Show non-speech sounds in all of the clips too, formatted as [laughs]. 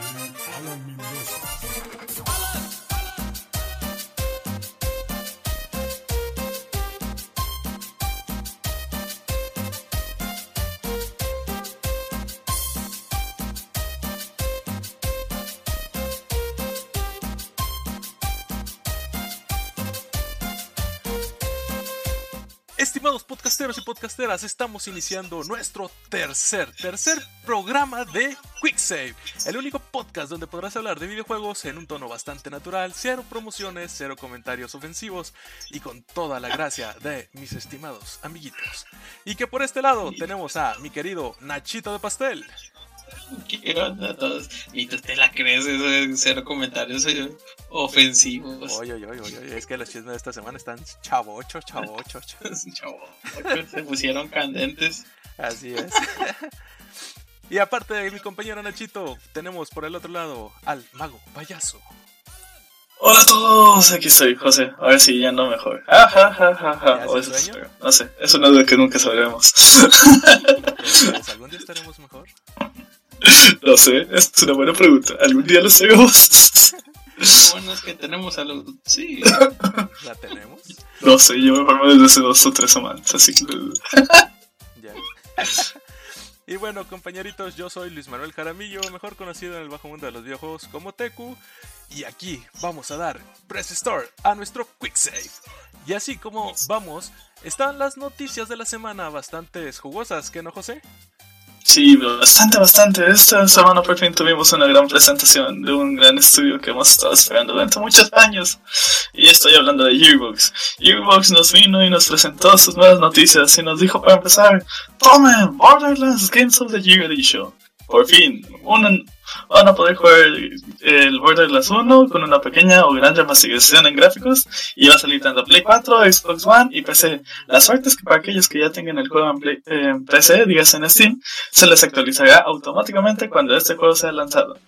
Alan Mendoza. Estimados podcasteros y podcasteras, estamos iniciando nuestro tercer, tercer programa de QuickSave, el único podcast donde podrás hablar de videojuegos en un tono bastante natural, cero promociones, cero comentarios ofensivos y con toda la gracia de mis estimados amiguitos. Y que por este lado tenemos a mi querido Nachito de Pastel. ¿Qué onda a todos? Y tú te la crees, eso de cero comentarios eh, ofensivos. Oye, oye, oye, oye, es que los chismes de esta semana están chavocho, chavocho. [laughs] Chavo, se pusieron candentes. Así es. y aparte de mi compañero Nachito, tenemos por el otro lado al mago payaso. Hola a todos, aquí estoy, José. A ver si ya no mejor. Ah, ja, ja, ja, ja. ¿Ya O eso. No sé, es una duda que nunca sabremos. Pues, [laughs] ¿Algún día estaremos mejor? [laughs] no sé, es una buena pregunta. ¿Algún día lo sabemos? Bueno, es que tenemos a los. Sí, [laughs] ¿La tenemos? no sé, yo me formo desde hace dos o tres semanas, así que. [laughs] Ya. Y bueno, compañeritos, yo soy Luis Manuel Jaramillo, mejor conocido en el bajo mundo de los videojuegos como Teku. Y aquí vamos a dar Press Start a nuestro Quick Save. Y así como vamos, están las noticias de la semana bastante jugosas, ¿qué no, José? Sí, bastante, bastante. Esta semana por fin tuvimos una gran presentación de un gran estudio que hemos estado esperando durante muchos años. Y estoy hablando de Gearbox. Gearbox nos vino y nos presentó sus nuevas noticias y nos dijo para empezar, tomen Borderlands Games of the Year Edition. Por fin, una- van a poder jugar el Borderlands 1 con una pequeña o gran remasterización en gráficos y va a salir tanto Play 4, Xbox One y PC. La suerte es que para aquellos que ya tengan el juego en, PC, digas en Steam, se les actualizará automáticamente cuando este juego sea lanzado.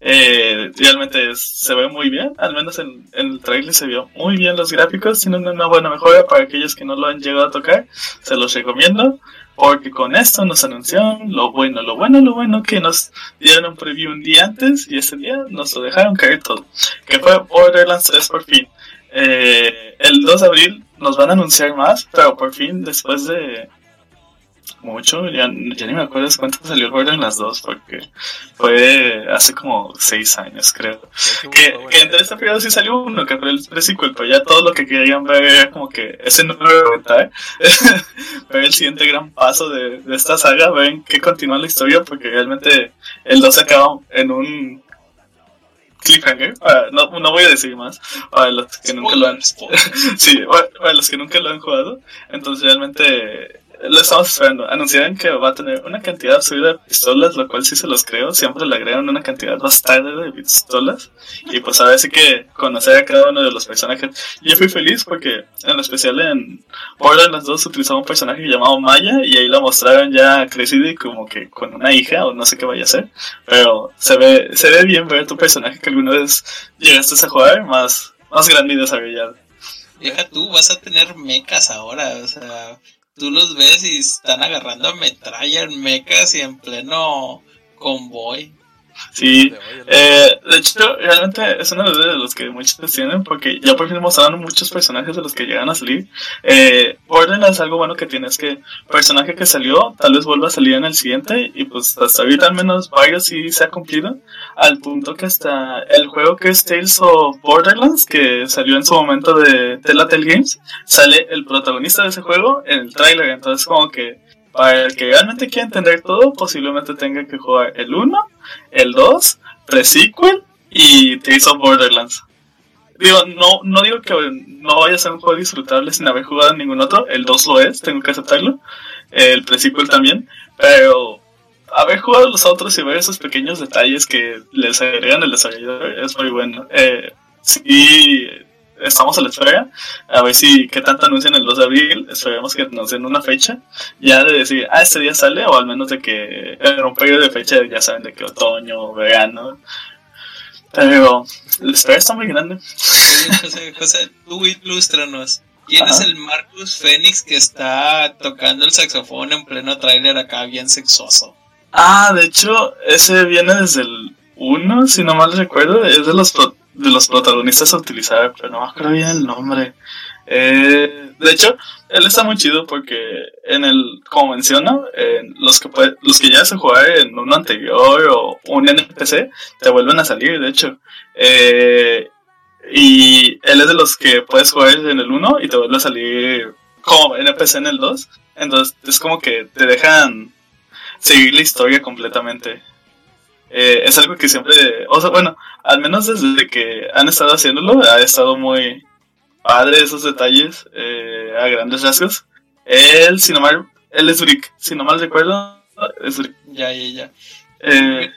Eh, realmente se ve muy bien, al menos en, en el trailer se vio muy bien los gráficos, tienen una buena mejora para aquellos que no lo han llegado a tocar, se los recomiendo, porque con esto nos anunciaron lo bueno, lo bueno, lo bueno que nos dieron preview un día antes y ese día nos lo dejaron caer todo, que fue Borderlands 3 por fin. Eh, el 2 de abril nos van a anunciar más, pero por fin después de mucho, ya, ya ni me acuerdo de cuánto salió el Borderlands 2 porque fue hace como 6 años creo. De Que, que entre este periodo sí salió uno, que fue el pre-sequel, pero ya todo lo que querían ver era como que ese no lo iba a aventar. ver el siguiente gran paso de, de esta saga, ver en qué continúa la historia, porque realmente el 2 acaba en un cliffhanger. No, no voy a decir más, para los que nunca lo han [laughs] sí, para, para los que nunca lo han jugado, entonces realmente lo estamos esperando. Anunciaron que va a tener una cantidad absurda de pistolas, lo cual sí se los creo. Siempre le agregan una cantidad bastante de pistolas. Y pues ahora sí que conocer a cada uno de los personajes. Yo fui feliz porque en especial en Borderlands 2 utilizaba un personaje llamado Maya y ahí lo mostraron ya crecido y como que con una hija o no sé qué vaya a ser. Pero se ve, se ve bien ver tu personaje que alguna vez llegaste a jugar más, más grande y desarrollado. Tú, vas a tener mechas ahora, o sea, tú los ves y están agarrando metralla en mechas y en pleno convoy. [laughs] Sí, el- Eh, de hecho, realmente es una duda de los que muchos tienen, porque ya por fin mostraron muchos personajes de los que llegan a salir. Eh, Borderlands, algo bueno que tiene es que personaje que salió, tal vez vuelva a salir en el siguiente, y pues hasta ahorita al menos varios sí se ha cumplido, al punto que hasta el juego que es Tales of Borderlands, que salió en su momento de Telltale Games, sale el protagonista de ese juego en el tráiler, entonces como que para el que realmente quiera entender todo, posiblemente tenga que jugar el 1, el 2, pre-sequel y Tales of Borderlands. Digo, no, no digo que no vaya a ser un juego disfrutable sin haber jugado ningún otro, el 2 lo es, tengo que aceptarlo, el pre-sequel también, pero haber jugado los otros y ver esos pequeños detalles que les agregan el desarrollador es muy bueno. Eh, sí, estamos a la espera, a ver si qué tanto anuncian el 2 de abril, esperemos que nos den una fecha, ya de decir, ah, este día sale, o al menos de que en un periodo de fecha, ya saben, de que otoño, verano. Pero la espera está muy grande. José, José, tú ilústranos. ¿Quién es el Marcus Phoenix que está tocando el saxofón en pleno tráiler acá bien sexoso? Ah, de hecho, ese viene desde el uno, si no mal recuerdo, es de los, de los protagonistas a utilizar, pero no me acuerdo bien el nombre. Eh, de hecho, él está muy chido porque en el, como menciono, en los que puede, los que ya se jugar en uno anterior o un NPC, te vuelven a salir, de hecho. Eh, y él es de los que puedes jugar en el 1 y te vuelve a salir como NPC en el 2. Entonces es como que te dejan seguir la historia completamente. Eh, es algo que siempre, o sea, bueno, al menos desde que han estado haciéndolo, ha estado muy padre esos detalles eh, a grandes rasgos. Él, si no mal, él es Brick, si no mal recuerdo, es Brick. Ya, ya, ya. Eh,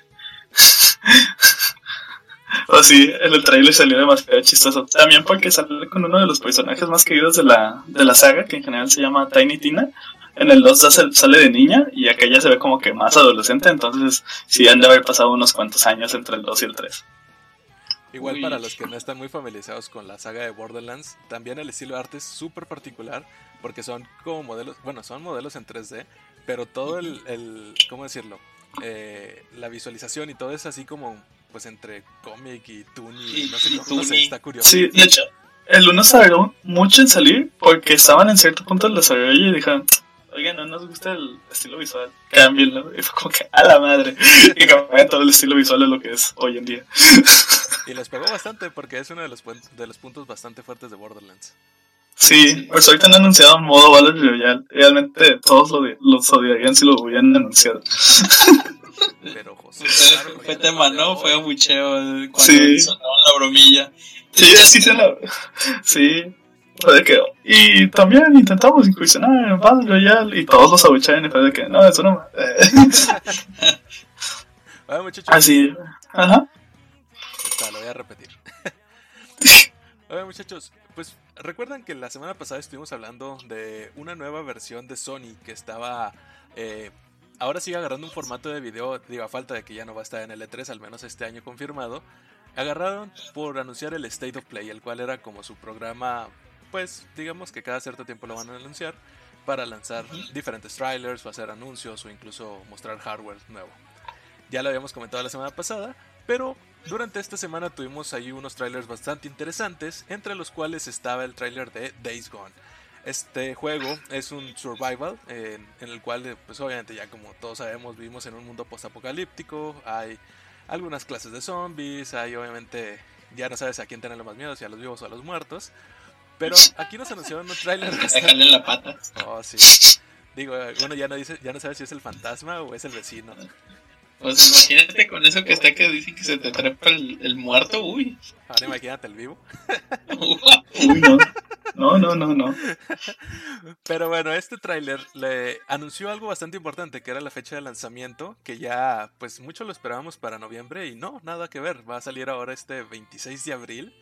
[laughs] o sí, en el trailer salió demasiado chistoso. También porque sale con uno de los personajes más queridos de la, de la saga, que en general se llama Tiny Tina. En el 2 sale, de niña y acá ya se ve como que más adolescente, entonces sí han de haber pasado unos cuantos años entre el 2 y el 3. Igual Uy. para los que no están muy familiarizados con la saga de Borderlands, también el estilo de arte es súper particular porque son como modelos, bueno, son modelos en 3D, pero todo el, el ¿cómo decirlo? Eh, la visualización y todo es así como pues entre cómic y Y- no sé cómo, no sé, está curioso. Sí, de hecho, el 1 se mucho en salir porque estaban en cierto punto del desarrollo y dijeron, oigan, no nos gusta el estilo visual, cámbienlo. Y fue como que, a la madre. Y cambiaron todo el estilo visual de lo que es hoy en día. Y les pegó bastante porque es uno de los, de los puntos bastante fuertes de Borderlands. Sí, pues ahorita han anunciado un modo Battle Royale. Realmente todos lo, los odiarían si lo hubieran anunciado. Pero José, Fue, claro, fue tema, no Fue hoy. abucheo eh, cuando Sí. sonaba la bromilla. Sí, sí se lo... Sí. [laughs] de que- Y también intentamos incursionar en Battle Royale y todos los abuchean y fue de que no, eso no. Oye, [laughs] muchachos, Así. Ajá. Está, lo voy a repetir. [laughs] Oye, muchachos, pues recuerdan que la semana pasada estuvimos hablando de una nueva versión de Sony que estaba. eh, ahora sigue agarrando un formato de video, digo, a falta de que ya no va a estar en el E3, al menos este año confirmado. Agarraron por anunciar el State of Play, el cual era como su programa, pues digamos que cada cierto tiempo lo van a anunciar para lanzar diferentes trailers o hacer anuncios o incluso mostrar hardware nuevo. Ya lo habíamos comentado la semana pasada, pero durante esta semana tuvimos ahí unos trailers bastante interesantes, entre los cuales estaba el trailer de Days Gone. Este juego es un survival en, en el cual, eh, pues obviamente ya como todos sabemos, vivimos en un mundo postapocalíptico, hay algunas clases de zombies, hay obviamente, ya no sabes a quién tenerle más miedo, si a los vivos o a los muertos. Pero aquí nos anunciaron un trailer bastante... Déjale la pata. Oh, sí. Digo, uno ya no dice, ya no sabe si es el fantasma o es el vecino. Pues imagínate con eso que está que dicen que se te trepa el, el muerto, uy. Ahora imagínate el vivo. [laughs] Uy, no. No, no, no, no. Pero bueno, este tráiler le anunció algo bastante importante, que era la fecha de lanzamiento, que ya pues mucho lo esperábamos para noviembre y no, nada que ver, va a salir ahora este 26 de abril.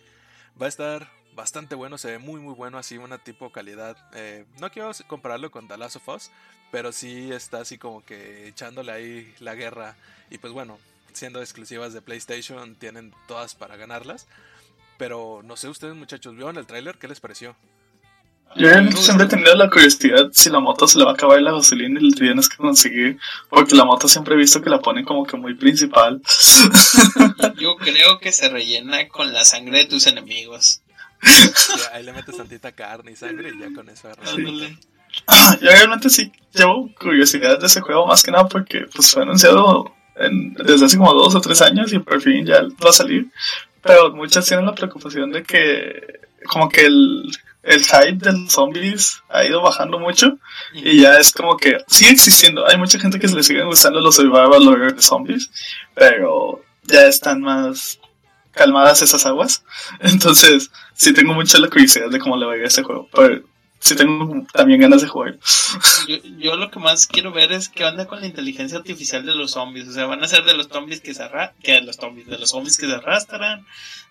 Va a estar bastante bueno, se ve muy muy bueno, así una tipo calidad. eh, no quiero compararlo con The Last of Us, pero sí está así como que echándole ahí la guerra. Y pues bueno, siendo exclusivas de PlayStation, tienen todas para ganarlas. Pero no sé ustedes muchachos, ¿vieron el tráiler? ¿Qué les pareció? Yo siempre he tenido la curiosidad si la moto se le va a acabar la gasolina y le tienes que conseguir. Porque la moto siempre he visto que la ponen como que muy principal. Yo creo que se rellena con la sangre de tus enemigos. Sí, ahí le metes tantita carne y sangre y ya con eso arranca. Ándale. Yo realmente sí llevo curiosidad de ese juego más que nada porque pues fue anunciado desde hace como dos o tres años y por fin ya va a salir. Pero muchas tienen la preocupación de que como que el, el hype de los zombies ha ido bajando mucho y ya es como que sigue existiendo. Hay mucha gente que se le siguen gustando los survival horror de zombies, pero ya están más calmadas esas aguas. [laughs] Entonces, sí tengo mucha la curiosidad de cómo le va a ir a este juego. Pero sí tengo también ganas de jugar. Yo, yo lo que más quiero ver es qué onda con la inteligencia artificial de los zombies. O sea, van a ser de los zombies que se arra que de los zombies, de los zombies que se arrastran,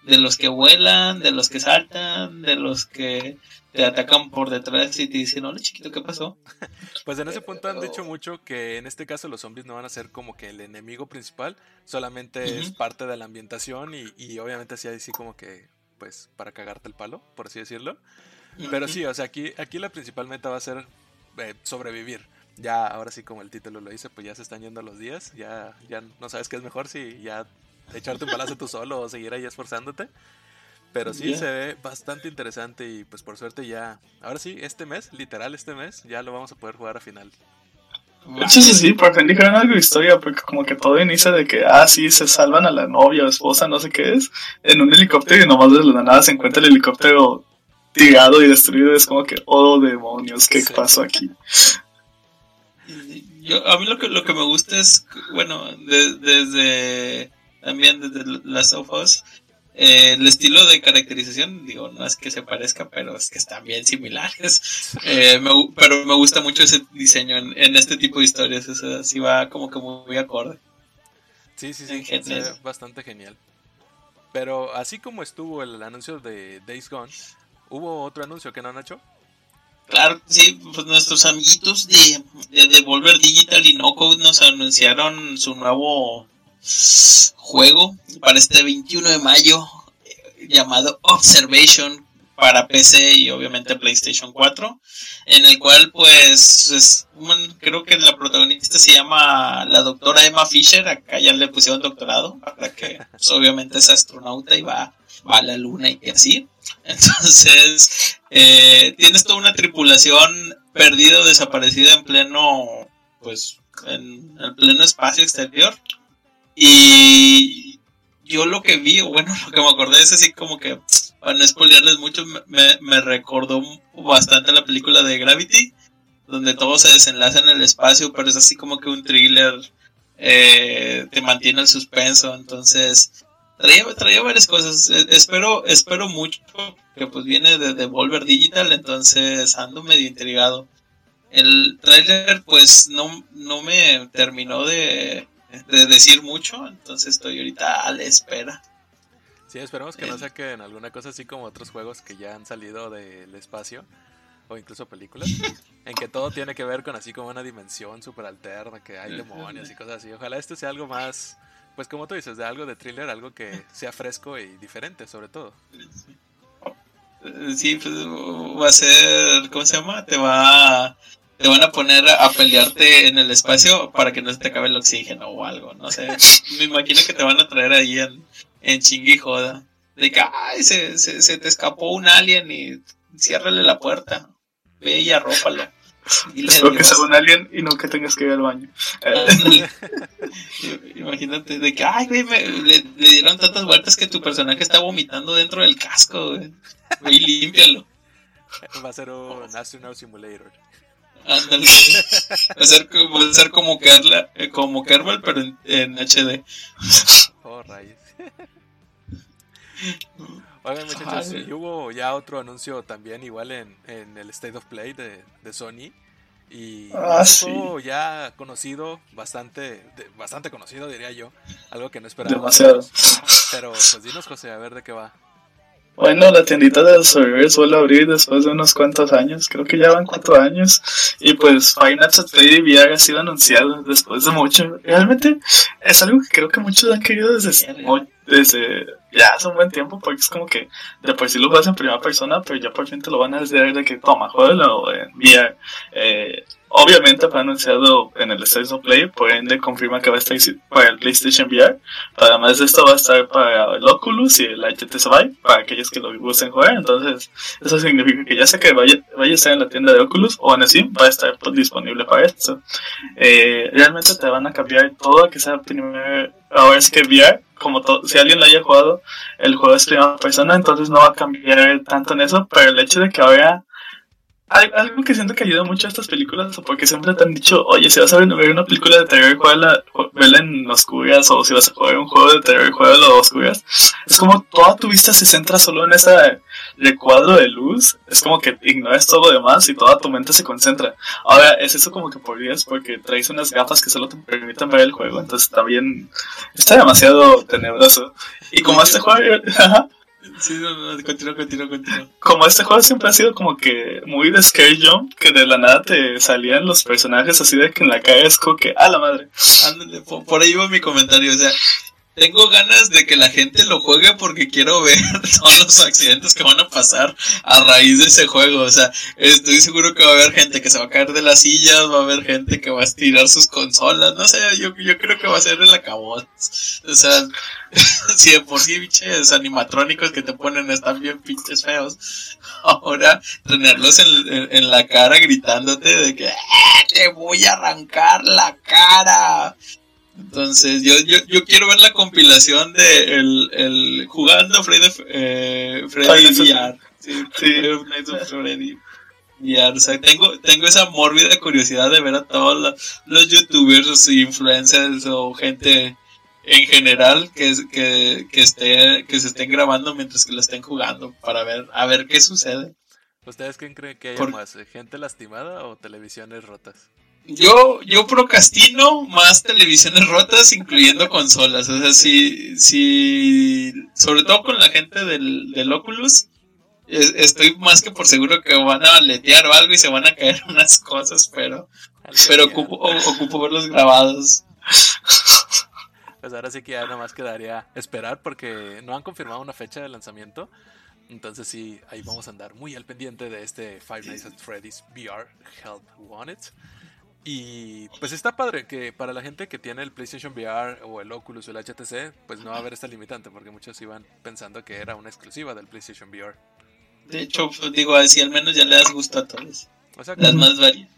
de los que vuelan, de los que saltan, de los que te atacan por detrás y te dicen, hola chiquito, ¿qué pasó? [laughs] Pues en ese punto han dicho mucho que en este caso los zombies no van a ser como que el enemigo principal, solamente es parte de la ambientación y, y obviamente así así como que pues para cagarte el palo, por así decirlo. Pero sí, o sea, aquí, aquí la principal meta va a ser eh, sobrevivir. Ya, ahora sí, como el título lo dice, pues ya se están yendo los días, ya, ya no sabes qué es mejor si ya echarte un balazo tú solo o seguir ahí esforzándote. Pero sí Ya. se ve bastante interesante y pues por suerte ya, ahora sí, este mes, literal este mes, ya lo vamos a poder jugar a final. [laughs] Hecho, sí, sí, por fin dijeron algo de historia, porque como que todo inicia de que, ah, sí, se salvan a la novia o esposa, no sé qué es, en un helicóptero y nomás de la nada se encuentra el helicóptero tirado y destruido. Es como que, oh demonios, ¿qué Sí. pasó aquí? Yo, a mí lo que, lo que me gusta es, bueno, de- desde también desde Last of Us, eh, el estilo de caracterización, digo, no es que se parezca, pero es que están bien similares. Eh, me pero me gusta mucho ese diseño en, en este tipo de historias, o sea, sí va como que muy acorde. Sí, sí, sí, bastante genial. Pero así como estuvo el anuncio de Days Gone, ¿hubo otro anuncio que no, Nacho? Claro, sí, pues nuestros amiguitos de, de Devolver Digital y No Code nos anunciaron su nuevo juego para este 21 de mayo eh, llamado Observation para PC y obviamente PlayStation 4, en el cual pues creo que la protagonista se llama la doctora Emma Fisher, acá ya le pusieron doctorado, para que pues, obviamente es astronauta y va, va a la luna y así. Entonces, eh, tienes toda una tripulación perdida o desaparecida en pleno, pues, en el pleno espacio exterior. Y yo lo que vi, bueno, [laughs] lo que me acordé es así como que, para no spoilearles mucho, me, me- recordó bastante la película de Gravity, donde todo se desenlaza en el espacio, pero es así como que un thriller, eh, te mantiene el suspenso, entonces traía, traía varias cosas. Eh, espero, espero mucho que pues viene de Devolver Digital, entonces ando medio intrigado. El trailer pues no, no me terminó de, de decir mucho, entonces estoy ahorita a la espera. Sí, esperemos que no Eh. saquen alguna cosa así como otros juegos que ya han salido del espacio o incluso películas, en que todo tiene que ver con así como una dimensión super alterna, que hay demonios y cosas así. Ojalá este sea algo más, pues como tú dices, de algo de thriller, algo que sea fresco y diferente sobre todo. Sí, pues va a ser, ¿cómo se llama? Te va te van a poner a pelearte en el espacio para que no se te acabe el oxígeno o algo, no sé. Me imagino que te van a traer ahí en, en chingue y joda. De que, ay, se, se, se te escapó un alien y ciérrale la puerta. Ve y arrópalo. Dile Espero que sea un alien y no que tengas que ir al baño. [laughs] Imagínate de que, ay, güey, me- le, le dieron tantas vueltas que tu personaje está vomitando dentro del casco, güey. Ve y límpialo. Va a ser un Astronaut Simulator. Ándale. Ser, como- ser como, Kerla, eh, como Kerbal, pero en, en HD. Oh, rayos. [laughs] Oigan muchachos, y hubo ya otro anuncio también igual en, en el State of Play de, de Sony. Y Ah, un sí. juego ya conocido, bastante, de- bastante conocido diría yo. Algo que no esperábamos. Demasiado. Pero pues dinos José, a ver de qué va. Bueno, la tiendita de los servidores vuelve a abrir después de unos cuantos años, creo que ya van cuatro años, y pues Five Nights at Freddy ha sido anunciado después de mucho. Realmente es algo que creo que muchos han querido desde, desde ya hace un buen tiempo, porque es como que de por sí lo juegas en primera persona, pero ya por fin te lo van a decir de que toma, juégalo en VR. Eh, obviamente fue anunciado en el State of Play, por ende confirma que va a estar para el PlayStation VR. Además de esto va a estar para el Oculus y el HTC Vive, para aquellos que lo gusten jugar. Entonces, eso significa que ya sea que vaya, vaya a estar en la tienda de Oculus o en Steam, va a estar pues, disponible para esto. Eh, realmente te van a cambiar todo a que sea primer, ahora es que VR, como si alguien lo haya jugado, el juego es primera persona, entonces no va a cambiar tanto en eso, pero el hecho de que ahora algo que siento que ayuda mucho a estas películas, porque siempre te han dicho, oye, si vas a ver una película de terror, juégala, ju- vela en oscuras, o si vas a jugar un juego de terror, juégalo a oscuras. Es como toda tu vista se centra solo en ese recuadro de luz, es como que ignoras todo lo demás y toda tu mente se concentra. Ahora, es eso como que podrías, porque traes unas gafas que solo te permiten ver el juego, entonces también está demasiado tenebroso. Y como este juego, [laughs] Sí, no, no, continúa, continúa, continúa. como este juego siempre ha sido como que muy de scare jump, que de la nada te salían los personajes así de que en la cara es como que, a la madre. Ándale, por, por ahí va mi comentario. O sea, tengo ganas de que la gente lo juegue porque quiero ver [laughs] todos los accidentes que van a pasar a raíz de ese juego. O sea, estoy seguro que va a haber gente que se va a caer de las sillas, va a haber gente que va a estirar sus consolas. No sé, yo, yo creo que va a ser el acabot. O sea, [laughs] si de por sí, pinches animatrónicos que te ponen están bien pinches feos. [laughs] Ahora, tenerlos en, en- en la cara gritándote de que "¡Eh, te voy a arrancar la cara. Entonces, yo, yo, yo quiero ver la compilación de el, el jugando Freddy, eh, Freddy VR. Sí, Sí. Freddy VR. O sea, tengo, tengo esa mórbida curiosidad de ver a todos los, los youtubers, influencers o gente en general que, que, que, esté, que se estén grabando mientras que lo estén jugando para ver, a ver qué sucede. ¿Ustedes quién creen que haya Por- más? eh, ¿Gente lastimada o televisiones rotas? Yo, yo procrastino más televisiones rotas, incluyendo consolas. O sea, si, si, sobre todo con la gente del, del Oculus, es- estoy más que por seguro que van a letear o algo y se van a caer [laughs] unas cosas, pero, pero ocupo, o- ocupo verlos grabados. Pues ahora sí que ya nada más quedaría esperar porque no han confirmado una fecha de lanzamiento. Entonces sí, ahí vamos a andar muy al pendiente de este Five Nights at Freddy's VR Help Wanted. Y pues está padre que para la gente que tiene el PlayStation VR o el Oculus o el HTC, pues no va a haber esta limitante porque muchos iban pensando que era una exclusiva del PlayStation VR. De hecho, digo, así al menos ya le das gusto a todos. O sea, Las más varias.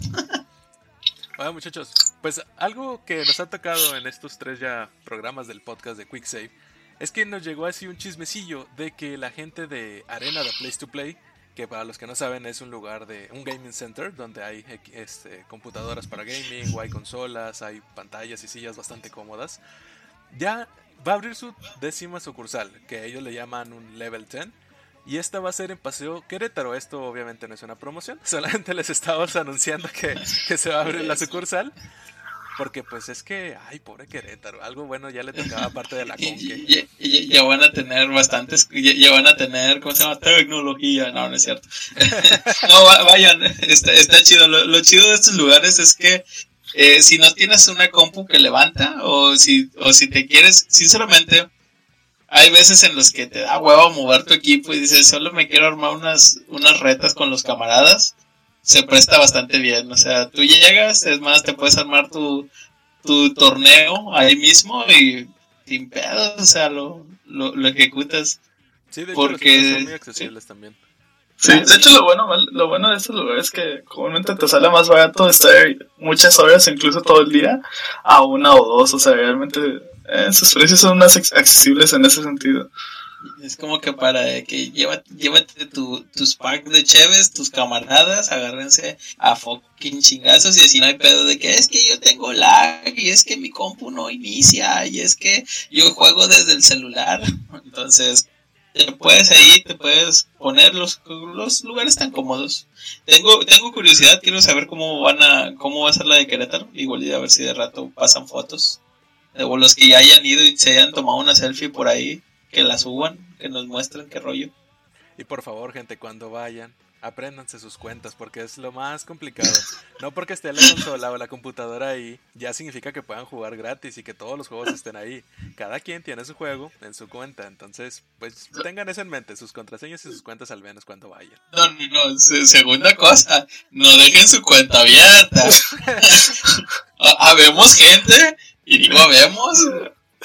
[laughs] Bueno, muchachos, pues algo que nos ha tocado en estos tres ya programas del podcast de Quick Save es que nos llegó así un chismecillo de que la gente de Arena de Place to Play, que para los que no saben es un lugar de un gaming center donde hay este, computadoras para gaming, hay consolas, hay pantallas y sillas bastante cómodas, ya va a abrir su décima sucursal, que ellos le llaman un level 10. Y esta va a ser en Paseo Querétaro. Esto obviamente no es una promoción. [laughs] Solamente les estamos anunciando que, que se va a abrir la sucursal. Porque pues es que, ay, pobre Querétaro. Algo bueno ya le tocaba aparte de la [laughs] conque. ya van a tener bastantes, ya, ya van a tener, ¿cómo se llama? Tecnología, no, no es cierto. [laughs] no, va- vayan, está, está chido. Lo, lo chido de estos lugares es que eh, si no tienes una compu que levanta, o si, o si te quieres, sinceramente, hay veces en los que te da huevo mover tu equipo y dices, solo me quiero armar unas, unas retas con los camaradas. Se presta bastante bien, o sea, tú llegas, es más, te puedes armar tu, tu torneo ahí mismo y sin pedos, o sea, lo, lo, lo ejecutas. Sí, de hecho porque- son muy accesibles también. Sí, de hecho lo bueno, lo bueno de estos lugares es que comúnmente te sale más barato estar muchas horas, incluso todo el día, a una o dos. O sea, realmente eh, sus precios son más accesibles en ese sentido. Es como que para que lleva, llévate tu, tus packs de cheves, tus camaradas, agárrense a fucking chingazos y así no hay pedo de que es que yo tengo lag y es que mi compu no inicia y es que yo juego desde el celular. [laughs] Entonces, te puedes ahí, te puedes poner los, los lugares tan cómodos. Tengo, tengo curiosidad, quiero saber cómo van a, cómo va a ser la de Querétaro. Igual y a ver si de rato pasan fotos. O los que ya hayan ido y se hayan tomado una selfie por ahí, que la suban, que nos muestren qué rollo. Y por favor, gente, cuando vayan, apréndanse sus cuentas porque es lo más complicado. No porque esté la consola o la computadora ahí, ya significa que puedan jugar gratis y que todos los juegos estén ahí. Cada quien tiene su juego en su cuenta, entonces, pues tengan eso en mente, sus contraseñas y sus cuentas al menos cuando vayan. No, no, no. se- segunda cosa, no dejen su cuenta abierta. [laughs] [laughs] Ha- Habemos gente, y digo habemos,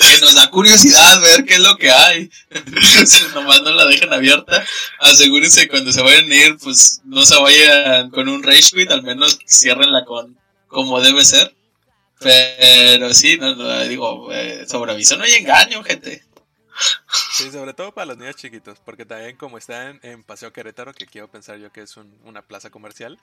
que nos da curiosidad ver qué es lo que hay. [laughs] Si nomás no la dejen abierta, asegúrense cuando se vayan a ir, pues no se vayan con un rage quit, al menos ciérrenla con como debe ser. Pero sí, no, no, digo, eh, sobre aviso no hay engaño, gente. Sí, sobre todo para los niños chiquitos, porque también como está en, en Paseo Querétaro, que quiero pensar yo que es un- una plaza comercial,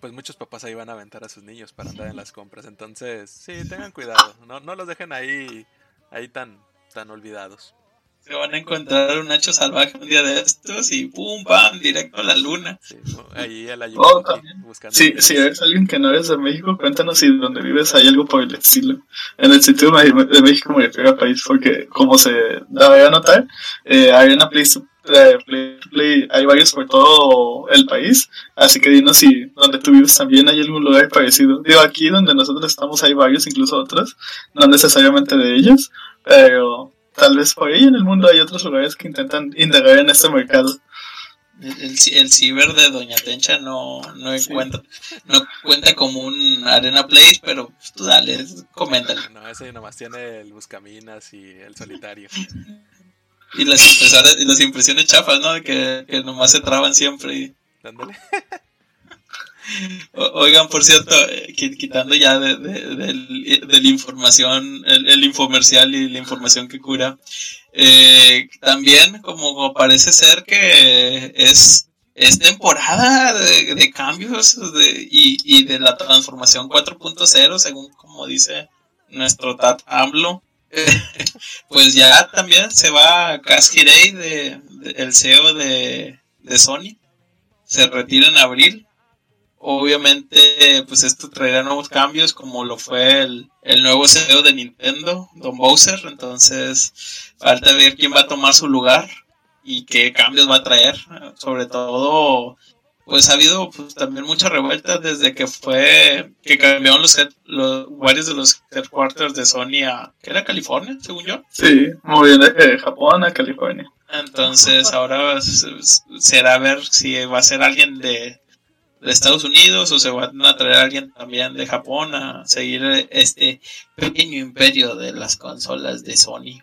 pues muchos papás ahí van a aventar a sus niños para andar en las compras. Entonces, sí, tengan cuidado, no, no los dejen ahí, ahí tan, tan olvidados. Se van a encontrar un Nacho salvaje un día de estos y pum, pam, directo a la luna. Sí, ahí a la Oh, buscando. Sí, si eres alguien que no eres de México, cuéntanos si donde vives hay algo por el estilo. En el sitio de México me refiero al país, porque como se da a notar, eh, hay una Play, eh, Play- Play- hay varios por todo el país, así que dinos si donde tú vives también hay algún lugar parecido. Digo, aquí donde nosotros estamos hay varios, incluso otros, no necesariamente de ellos, Pero tal vez por ahí en el mundo hay otros lugares que intentan indagar en este mercado. El, el, ci- el ciber de Doña Tencha no, no Sí. encuentra, no cuenta como un Arena Place, pero pues, tú dale, coméntale. No, ese nomás tiene el Buscaminas y el Solitario. [laughs] Y las impresoras, y las impresiones chafas, ¿no? Que, que nomás se traban siempre. y-. O- Oigan, por cierto, eh, qui- quitando ya de, de- del- de la información, el, el infomercial y la información que cura, eh, también como parece ser que es, es temporada de, de cambios de- y, y de la transformación 4.0, según como dice nuestro Tat AMLO. Pues ya también se va Cass Hirey, de, de- el CEO de, de Sony. Se retira en abril Obviamente, pues esto traerá nuevos cambios, como lo fue el, el nuevo CEO de Nintendo, Don Bowser. Entonces, falta ver quién va a tomar su lugar y qué cambios va a traer. Sobre todo, pues ha habido pues, también muchas revueltas desde que fue que cambiaron los, los varios de los headquarters de Sony a, ¿qué era California, según yo? Sí, moviendo de Japón a California. Entonces ahora será ver si va a ser alguien de, de Estados Unidos o se van a traer a alguien también de Japón a seguir este pequeño imperio de las consolas de Sony.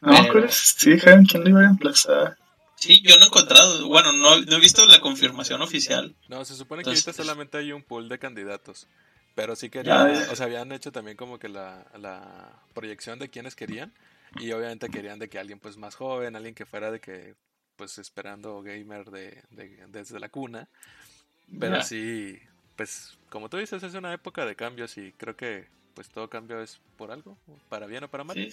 No, Pero- pero sí quién lo iba a reemplazar. Sí, yo no he encontrado, bueno, no, no he visto la confirmación oficial. No, se supone que Entonces- ahorita solamente hay un pool de candidatos. Pero sí querían, Ya, o sea, habían hecho también como que la, la proyección de quienes querían. Y obviamente querían de que alguien pues más joven, alguien que fuera de que, pues esperando gamer de, de- desde la cuna. Pero Ya. sí, pues como tú dices, es una época de cambios y creo que pues todo cambio es por algo, para bien o para mal. Sí,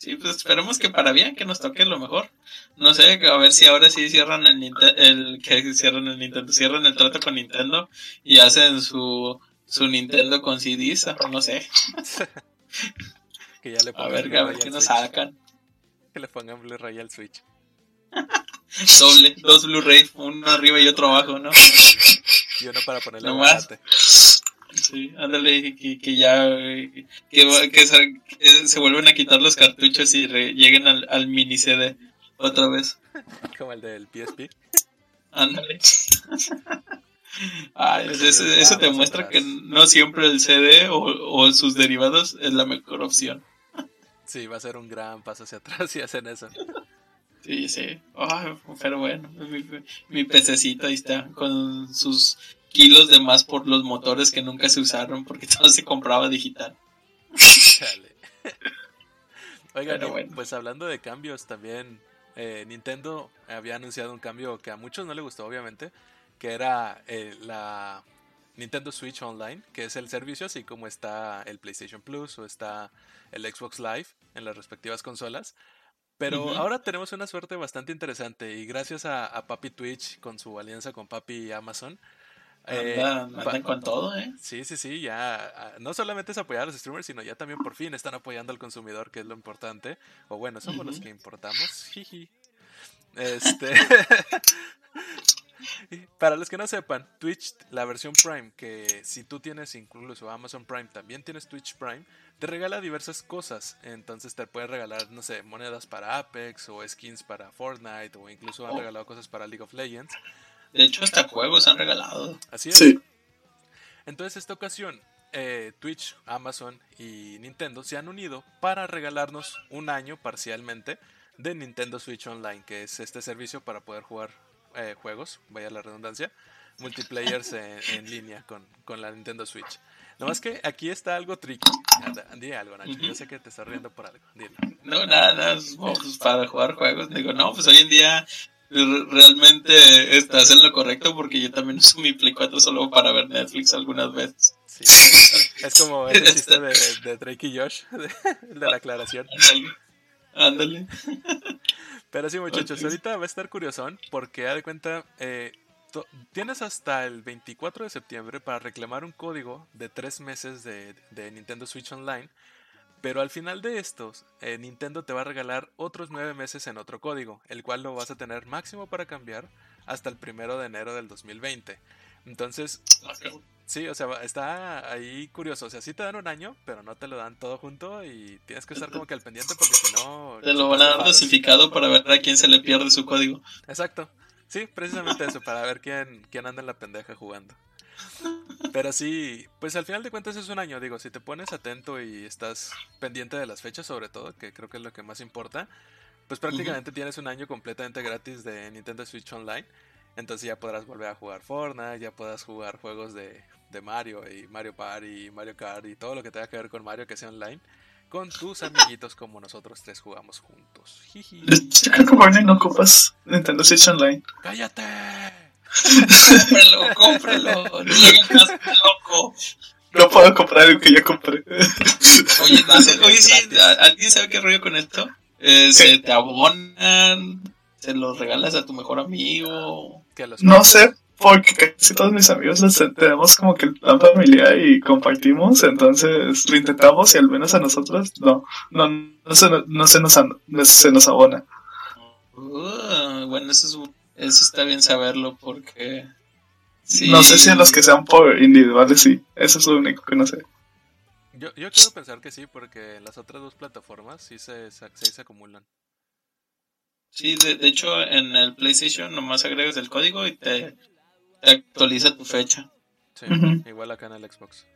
sí, pues esperemos que para bien, que nos toque lo mejor. No sé, a ver si ahora sí cierran el Nintendo, el que cierran el Nintendo, cierran el trato con Nintendo y hacen su su Nintendo con CDs, o no sé. [laughs] Que ya le A ver, a ver qué nos sacan. [laughs] Que le pongan Blu-ray al Switch. [laughs] Doble, dos Blu-ray, uno arriba y otro abajo, ¿no? Y uno para ponerle No más. Sí, ándale, que, que ya que, que se, que se vuelven a quitar los cartuchos y re- lleguen al, al mini CD otra vez. Como el del PSP. Ándale. Eso, eso- eso te muestra que no siempre el CD o, o sus derivados es la mejor opción. Sí, va a ser un gran paso hacia [laughs] atrás si hacen eso. Sí, sí. Ay, pero bueno, mi, mi pececito ahí está, con sus kilos de más por los motores que nunca se usaron porque [laughs] todo se compraba digital. Chale. [laughs] Oigan, bueno. pues hablando de cambios también, eh, Nintendo había anunciado un cambio que a muchos no le gustó, obviamente, que era eh, la Nintendo Switch Online, que es el servicio así como está el PlayStation Plus o está el Xbox Live en las respectivas consolas. Pero ahora tenemos una suerte bastante interesante y gracias a, a Papi Twitch con su alianza con Papi Amazon. Eh, Andan, andan con todo, ¿eh? Sí, sí, sí, ya no solamente es apoyar a los streamers, sino ya también por fin están apoyando al consumidor, que es lo importante. O bueno, somos los Ujú. que importamos. jiji. Este. [laughs] Para los que no sepan, Twitch, la versión Prime, que si tú tienes incluso Amazon Prime, también tienes Twitch Prime, te regala diversas cosas. Entonces te puede regalar, no sé, monedas para Apex o skins para Fortnite o incluso han Oh. regalado cosas para League of Legends. De hecho, hasta juegos han regalado. Así es. Sí. Entonces, esta ocasión, eh, Twitch, Amazon y Nintendo se han unido para regalarnos un año parcialmente de Nintendo Switch Online, que es este servicio para poder jugar eh, juegos, vaya la redundancia, multiplayers en, en línea con, con la Nintendo Switch. Nomás que aquí está algo tricky. Anda, Di algo, Nacho. Yo Ujú. sé que te estás riendo por algo. Dilo. No, nada, nada, es, para jugar juegos. Digo, no, pues hoy en día realmente estás en lo correcto porque yo también uso mi Play 4 solo para ver Netflix algunas veces. Sí. Es como [laughs] ese chiste de, de Drake y Josh, [laughs] de, de la aclaración. Ándale. Pero sí, muchachos, ahorita va a estar curiosón porque, haz de cuenta, eh, tienes hasta el 24 de septiembre para reclamar un código de tres meses de, de Nintendo Switch Online. Pero al final de estos, eh, Nintendo te va a regalar otros nueve meses en otro código, el cual lo vas a tener máximo para cambiar hasta el primero de enero del 2020. Entonces, Ah, sí, o sea, está ahí curioso. O sea, sí te dan un año, pero no te lo dan todo junto y tienes que estar como que al pendiente porque si no... Te lo van a dar dosificado para ver a quién se le pierde su código. Exacto. Sí, precisamente eso, para ver quién, quién anda en la pendeja jugando. Pero sí, pues al final de cuentas es un año, digo, si te pones atento y estás pendiente de las fechas sobre todo, que creo que es lo que más importa, pues prácticamente tienes un año completamente gratis de Nintendo Switch Online. Entonces ya podrás volver a jugar Fortnite, ya podrás jugar juegos de, de Mario y Mario Party, y Mario Kart y todo lo que tenga que ver con Mario que sea online, con tus amiguitos como nosotros tres jugamos juntos. Jiji. Yo creo que Barney no ocupas Nintendo Switch Online. ¡Cállate! Cómpralo, cómpralo. No le hagas loco. No puedo comprar el que ya compré. Oye, no [laughs] sé, oye, sí, ¿a- ¿alguien sabe qué rollo con esto? Eh, se te abonan, se los regalas a tu mejor amigo. Que los No sé, porque casi todos mis amigos los tenemos como que el plan familiar y compartimos, entonces lo intentamos y al menos a nosotros no, no, no, se, no se, nos, se nos abona. Uh, bueno, eso, es, un- eso está bien saberlo porque... sí. No sé si a los que sean por individuales sí, eso es lo único que no sé. Yo, yo quiero pensar que sí, porque en las otras dos plataformas sí se, se, se acumulan. Sí, de, de hecho en el PlayStation nomás agregas el código y te, te actualiza tu fecha. Sí, igual acá en el Xbox.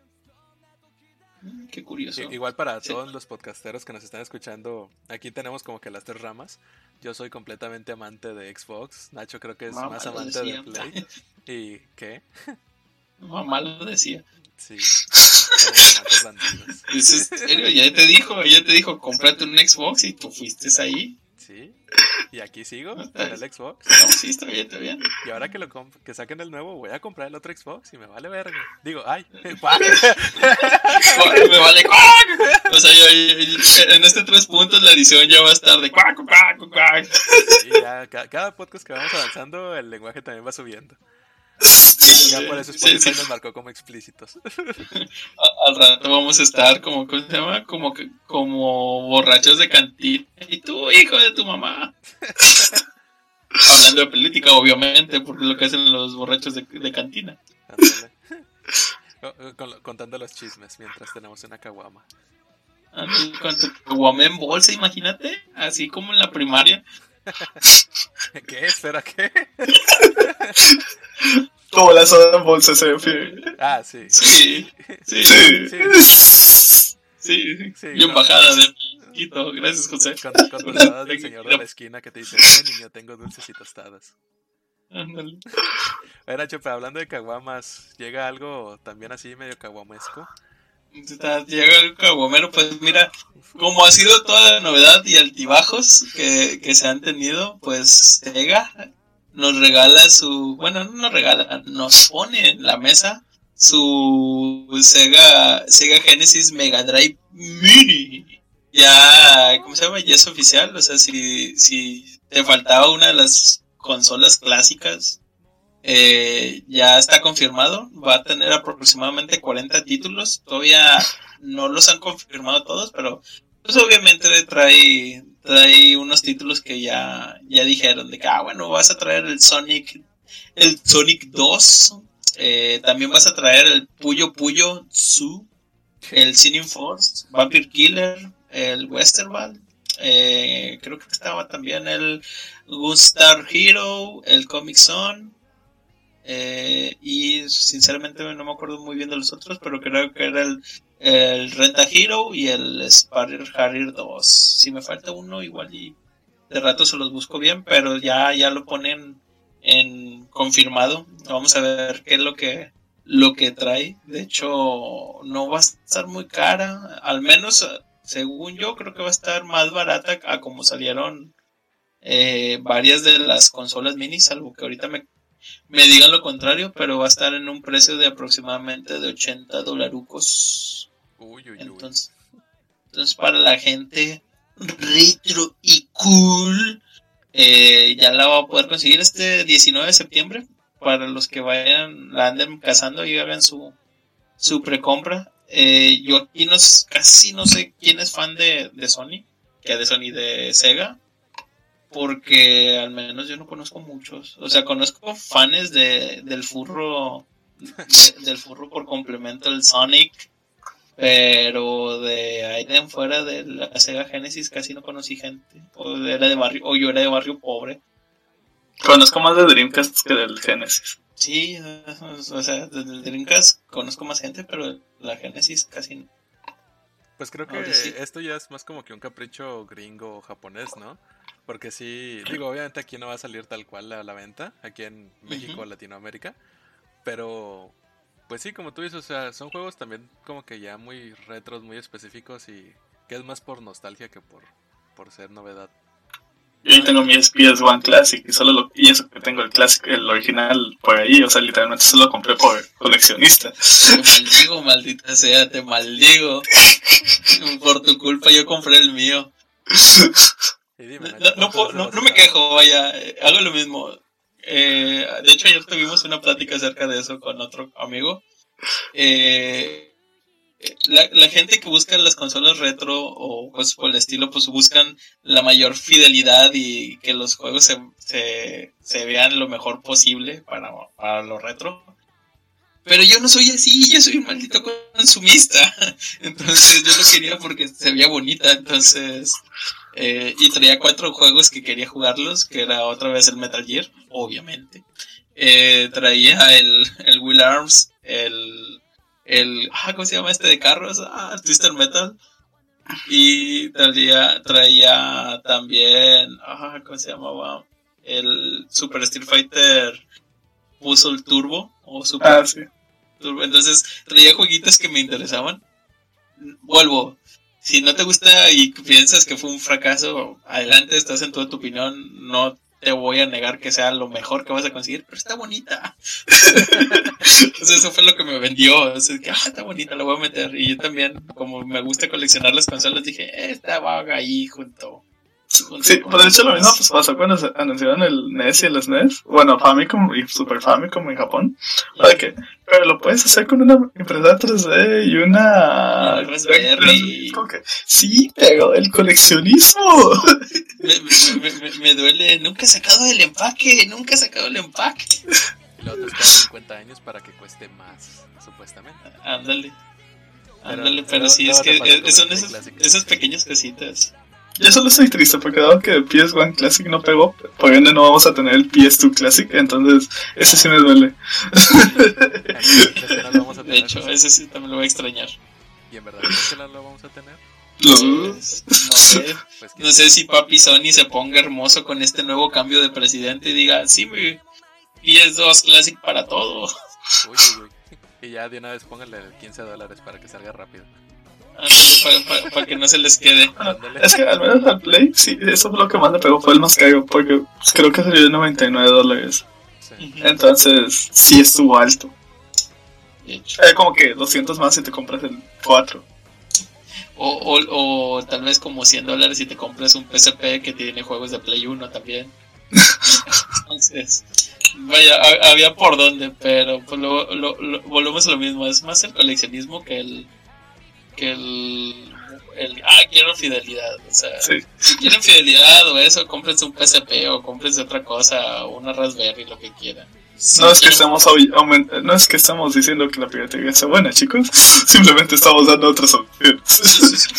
Mm, Qué curioso. Igual para Sí. todos los podcasteros que nos están escuchando, aquí tenemos como que las tres ramas. Yo soy completamente amante de Xbox. Nacho creo que es Mamá más amante de. Play. [laughs] ¿Y qué? Mamá lo decía. Sí, somos amantes bandidos. ¿Es en serio? Ya te dijo, ya te dijo, cómprate un Xbox y tú fuiste ahí. Sí, y aquí sigo [laughs] con el Xbox. No, sí, está bien, está bien. Y ahora que lo que saquen el nuevo, voy a comprar el otro Xbox y me vale verga. Digo, ay. [laughs] [laughs] Ay, Me vale cuac. O sea, yo- yo- en este tres puntos la edición ya va a estar de cuac, cuac, cuac. Y ya, ca- cada podcast que vamos avanzando, el lenguaje también va subiendo. Ya por eso Sí, Spotify sí. nos marcó como explícitos. [laughs] Al rato vamos a estar como, ¿cómo se llama? Como, como borrachos de cantina. Y tú, hijo de tu mamá. [laughs] Hablando de política, obviamente, porque es lo que hacen los borrachos de, de cantina. [laughs] Con- contando los chismes mientras tenemos una caguama. Con tu caguama en bolsa, imagínate. Así como en la primaria. ¿Qué? ¿Espera qué? Como la soda en bolsa se refiere. Ah, sí. Sí, sí, Sí. Sí. sí. Sí, y en no. bajada de Quito. Gracias, José. Con, con tostadas del señor de la esquina que te dice, "Ven, niño, tengo dulces y tostadas. Ándale. Oye, Nacho, pero hablando de caguamas, ¿llega algo también así medio caguamesco? Llega el caguamero, pues mira, como ha sido toda la novedad y altibajos que, que se han tenido, pues Sega nos regala su, bueno, no nos regala, nos pone en la mesa su Sega, Sega Genesis Mega Drive Mini. Ya, ¿cómo se llama? Ya es oficial, o sea, si, si te faltaba una de las consolas clásicas, eh, ya está confirmado, va a tener aproximadamente 40 títulos, todavía no los han confirmado todos, pero pues obviamente trae, trae unos títulos que ya, ya dijeron de que, ah, bueno, vas a traer el Sonic, el Sonic 2, eh, también vas a traer el Puyo Puyo Zoo, el Sinning Force, Vampire Killer, el Westerwald, eh, creo que estaba también el Gunstar Hero, el Comic Zone, eh, y sinceramente no me acuerdo muy bien de los otros, pero creo que era el, el Renta Hero y el Spire Harrier 2. Si me falta uno, igual y de rato se los busco bien, pero ya, ya lo ponen en confirmado. Vamos a ver qué es lo que lo que trae. De hecho, no va a estar muy cara, al menos según yo creo que va a estar más barata a como salieron eh, varias de las consolas mini, salvo que ahorita me me digan lo contrario, pero va a estar en un precio de aproximadamente de 80 dolarucos. Uy, uy, uy. Entonces, entonces para la gente retro y cool, eh, ya la va a poder conseguir este 19 de septiembre. Para los que vayan, la anden cazando y hagan su, su precompra. Eh, yo aquí no, casi no sé quién es fan de, de Sony, que de Sony de Sega porque al menos yo no conozco muchos. O sea, conozco fans de, del furro de- del furro por complemento el Sonic. Pero de ahí en fuera de la Sega Genesis casi no conocí gente. O, era de barrio, o yo era de barrio pobre. Conozco más de Dreamcast que del Genesis. Sí, o sea, desde el Dreamcast conozco más gente, pero la Genesis casi no. Pues creo que sí. esto ya es más como que un capricho gringo o japonés, ¿no? Porque sí, digo, obviamente aquí no va a salir tal cual a la venta, aquí en México o Ujú. Latinoamérica, pero pues sí, como tú dices, o sea, son juegos también como que ya muy retros, muy específicos y que es más por nostalgia que por, por ser novedad. Yo ahí tengo mi PS1 Classic y solo lo, y eso que tengo el Classic, el original por ahí, o sea, literalmente solo lo compré por coleccionista. Te maldigo, maldita sea, te maldigo. [laughs] Por tu culpa yo compré el mío. Dime, No, no, puedo- ¿cuántos no- vas no a me quejo, vaya, eh, hago lo mismo. Eh, de hecho, ayer tuvimos una plática acerca de eso con otro amigo. Eh, la, la gente que busca las consolas retro o cosas por el estilo, pues buscan la mayor fidelidad y que los juegos se, se, se vean lo mejor posible para, para lo retro. Pero yo no soy así, yo soy un maldito consumista. [laughs] Entonces yo lo quería porque se veía bonita. Entonces eh, y traía cuatro juegos que quería jugarlos, que era otra vez el Metal Gear, obviamente. Eh, traía el, el Will Arms, el, el, ah, ¿cómo se llama este de carros? Ah, el Twister Metal. Y traía, traía también, ah, ¿cómo se llamaba? El Super Street Fighter Puzzle Turbo, o Super Ah, sí. Turbo. Entonces traía jueguitos que me interesaban. Vuelvo. Si no te gusta y piensas que fue un fracaso, adelante, estás en toda tu opinión. No te voy a negar que sea lo mejor que vas a conseguir, pero está bonita. [laughs] Entonces eso fue lo que me vendió. O sea, que, ah, está bonita, la voy a meter. Y yo también, como me gusta coleccionar las consolas, dije, esta va ahí junto. [laughs] Sí, con por de hecho lo otras". mismo pues, pasó cuando se anunciaron el NES y el SNES. Bueno, Famicom y Super Famicom en Japón. ¿Para qué? Pero lo puedes hacer con una impresora 3D y una... Y una Raspberry. Sí, pero el coleccionismo. [laughs] Me, me- me- me- me duele, nunca he sacado el empaque, nunca he sacado el empaque. Y luego te esperas 50 años para que cueste más, supuestamente. Ándale. Pero- Ándale, pero, pero sí, es que son esas, esas pequeñas cositas. Yo solo estoy triste porque dado que el PS1 Classic no pegó, por ende no vamos a tener el PS2 Classic, entonces ese sí me duele. No De hecho, ese sí también lo voy a extrañar. ¿Y en verdad no lo vamos a tener? Pues, no sé, [laughs] Pues no sé si papi Sony se ponga hermoso con este nuevo cambio de presidente y diga, sí, mi PS2 Classic para todo. Uy, uy, uy. Y ya de una vez póngale 15 dólares para que salga rápido. Para que no se les quede. Ándale. Es que al menos al Play, sí, eso fue lo que más le pegó, fue el más caro, porque pues, creo que salió de 99 dólares. Sí. Entonces, sí estuvo alto. Era como que 200 más si te compras el 4. O, o, o tal vez como 100 dólares si te compras un PSP que tiene juegos de Play 1 también. Entonces, vaya, ha- había por dónde, pero pues lo, lo- lo- volvemos a lo mismo. Es más el coleccionismo que el. Que el. el ah, quiero fidelidad. O sea, Sí. si quieren fidelidad o eso, cómprense un PSP o cómprense otra cosa, o una Raspberry, lo que quieran. Si No es que estamos no es que estamos diciendo que la piratería sea buena, chicos. [laughs] Simplemente estamos dando otras opciones. [laughs]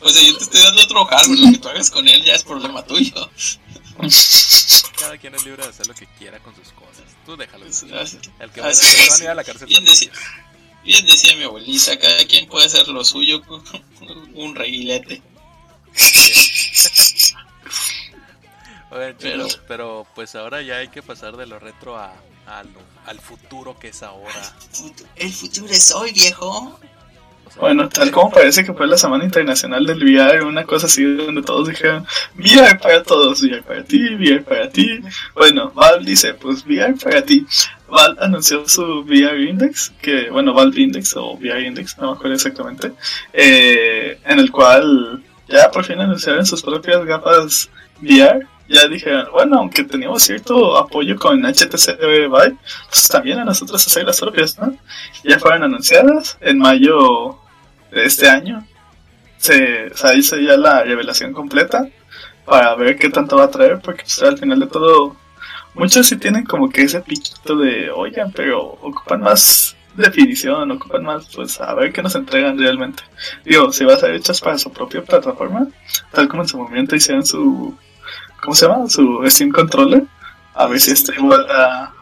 O sea, yo te estoy dando otro hardware, lo que tú hagas con él ya es problema tuyo. [laughs] Cada quien es libre de hacer lo que quiera con sus cosas. Tú déjalo. El que va a la cárcel. Bien bien decía mi abuelita, cada quien puede hacer lo suyo con [laughs] un reguilete. [laughs] Oigan, Pero- chicos, pero pues ahora ya hay que pasar de lo retro a, a lo- al futuro que es ahora. El futuro es hoy, viejo. O sea, Bueno, tal como parece que fue la Semana Internacional del VR, una cosa así donde todos dijeron VR para todos, VR para ti, VR para ti. Bueno, Valve dice, pues VR para ti. Valve anunció su VR Index, que bueno, Valve Index o VR Index, no me acuerdo exactamente, eh, en el cual ya por fin anunciaron sus propias gafas VR. Ya dijeron, bueno, aunque teníamos cierto apoyo con HTC Vive, pues también a nosotros hacer las propias, ¿no? Ya fueron anunciadas en mayo de este año. Se, o hizo ya la revelación completa para ver qué tanto va a traer, porque pues, al final de todo muchos sí tienen como que ese piquito de, oigan, pero ocupan más definición, ocupan más, pues a ver qué nos entregan realmente. Digo, si va a ser hechas para su propia plataforma, tal como en su momento hicieron su, ¿cómo se llama? Su Steam Controller, a ver si está igual a,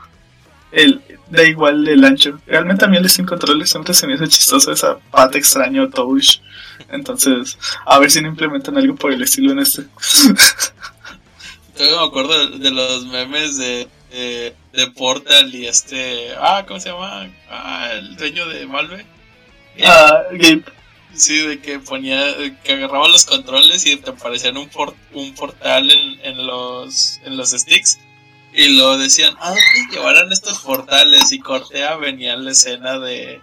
el, da igual el ancho. Realmente a mí el Steam Controller siempre se me hizo chistoso esa pata extraño touch. Entonces, a ver si no implementan algo por el estilo en este. [laughs] Todavía me acuerdo de, los memes de, de, de Portal y este. Ah, ¿cómo se llama? Ah, el dueño de Valve. Ah, Gabe. Sí, de que ponía, que agarraba los controles y te aparecían un, por- un portal en, en los en los sticks y lo decían, ¿a dónde llevarán estos portales? Y cortea venía la escena de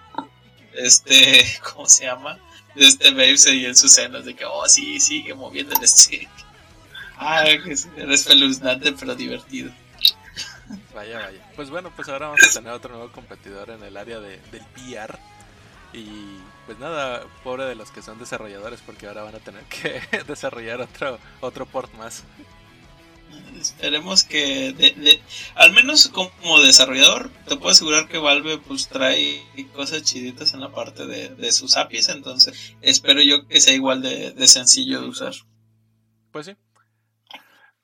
este, [laughs] ¿cómo se llama? De este Babes ahí en sus senos, de que, oh, sí, sigue moviendo el stick. Ah, era espeluznante pero divertido. Vaya, vaya. Pues bueno, pues ahora vamos a tener otro nuevo competidor en el área de, del PR. Y pues nada, pobre de los que son desarrolladores porque ahora van a tener que [laughs] desarrollar otro, otro port más. Esperemos que, de- de- al menos como desarrollador, te puedo asegurar que Valve pues trae cosas chiditas en la parte de, de sus APIs, entonces espero yo que sea igual de, de sencillo de usar. Pues sí.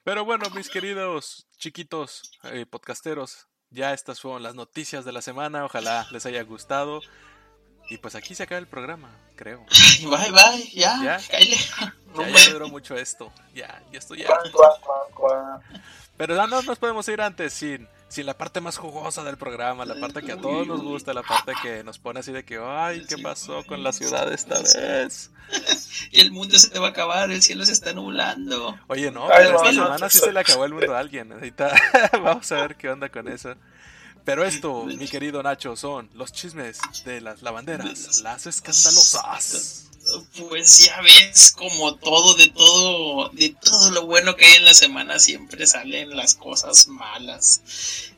Pero bueno, mis queridos chiquitos eh, podcasteros, ya estas fueron las noticias de la semana. Ojalá les haya gustado. Y pues aquí se acaba el programa, creo. [laughs] Bye, bye, ya, Ya. [laughs] Ya, ya me duró mucho esto. Ya, ya estoy ya. Pero no, no nos podemos ir antes sin, sin la parte más jugosa del programa, la parte que a todos nos gusta, la parte que nos pone así de que, ay, ¿qué pasó con la ciudad esta vez? [laughs] Y el mundo se te va a acabar, el cielo se está nublando. Oye, no, pero no, esta semana sí se le acabó el mundo a alguien. Ahorita [laughs] vamos a ver qué onda con eso. Pero esto, mi querido Nacho, son los chismes de las lavanderas, las escandalosas. Pues ya ves, como todo, de todo, de todo lo bueno que hay en la semana, siempre salen las cosas malas.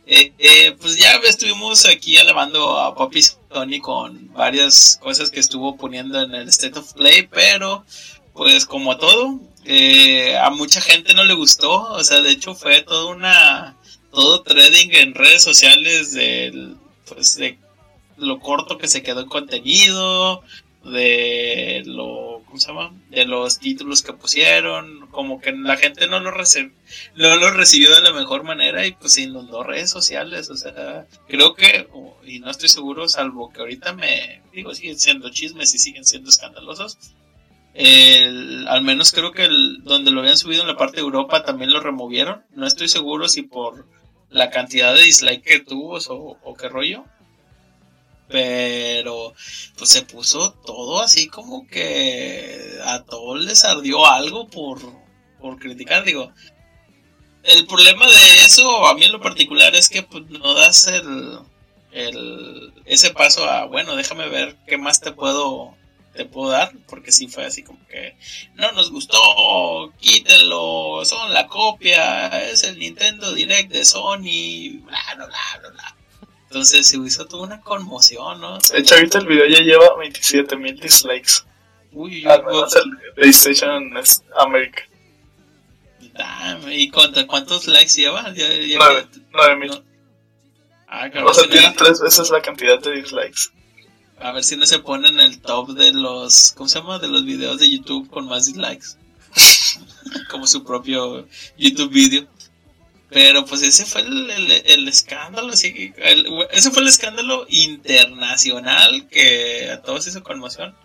Eh, eh, pues ya estuvimos aquí alabando a Papi Sony con varias cosas que estuvo poniendo en el State of Play, pero pues como todo, eh, a mucha gente no le gustó, o sea, de hecho fue toda una, todo trading en redes sociales del, pues de lo corto que se quedó en contenido, de lo ¿cómo se llama? de los títulos que pusieron como que la gente no lo reci- no lo recibió de la mejor manera y pues inundó redes sociales o sea creo que y no estoy seguro salvo que ahorita me digo siguen siendo chismes y siguen siendo escandalosos al menos creo que el, donde lo habían subido en la parte de Europa también lo removieron no estoy seguro si por la cantidad de dislike que tuvo o, o qué rollo pero pues se puso todo así como que a todos les ardió algo por, por criticar, digo. El problema de eso, a mí en lo particular, es que pues, no das el, el, ese paso a, bueno, déjame ver qué más te puedo, te puedo dar, porque sí fue así como que no nos gustó, quítenlo, son la copia, es el Nintendo Direct de Sony, bla, bla, bla, bla. Entonces se hizo toda una conmoción, ¿no? De hecho, ahorita el video ya lleva 27.000 dislikes. Uy, Al uy, menos el de PlayStation es America. Dame, ¿Y contra cuántos likes lleva? Ya, ya- Nueve. 9.000. no. Ah, O sea, si tiene no- tres veces la cantidad de dislikes. a ver si no se pone en el top de los, ¿cómo se llama? De los videos de YouTube con más dislikes. [laughs] Como su propio YouTube video. Pero pues ese fue el, el- el escándalo, sí, que- el- ese fue el escándalo internacional que a todos hizo conmoción.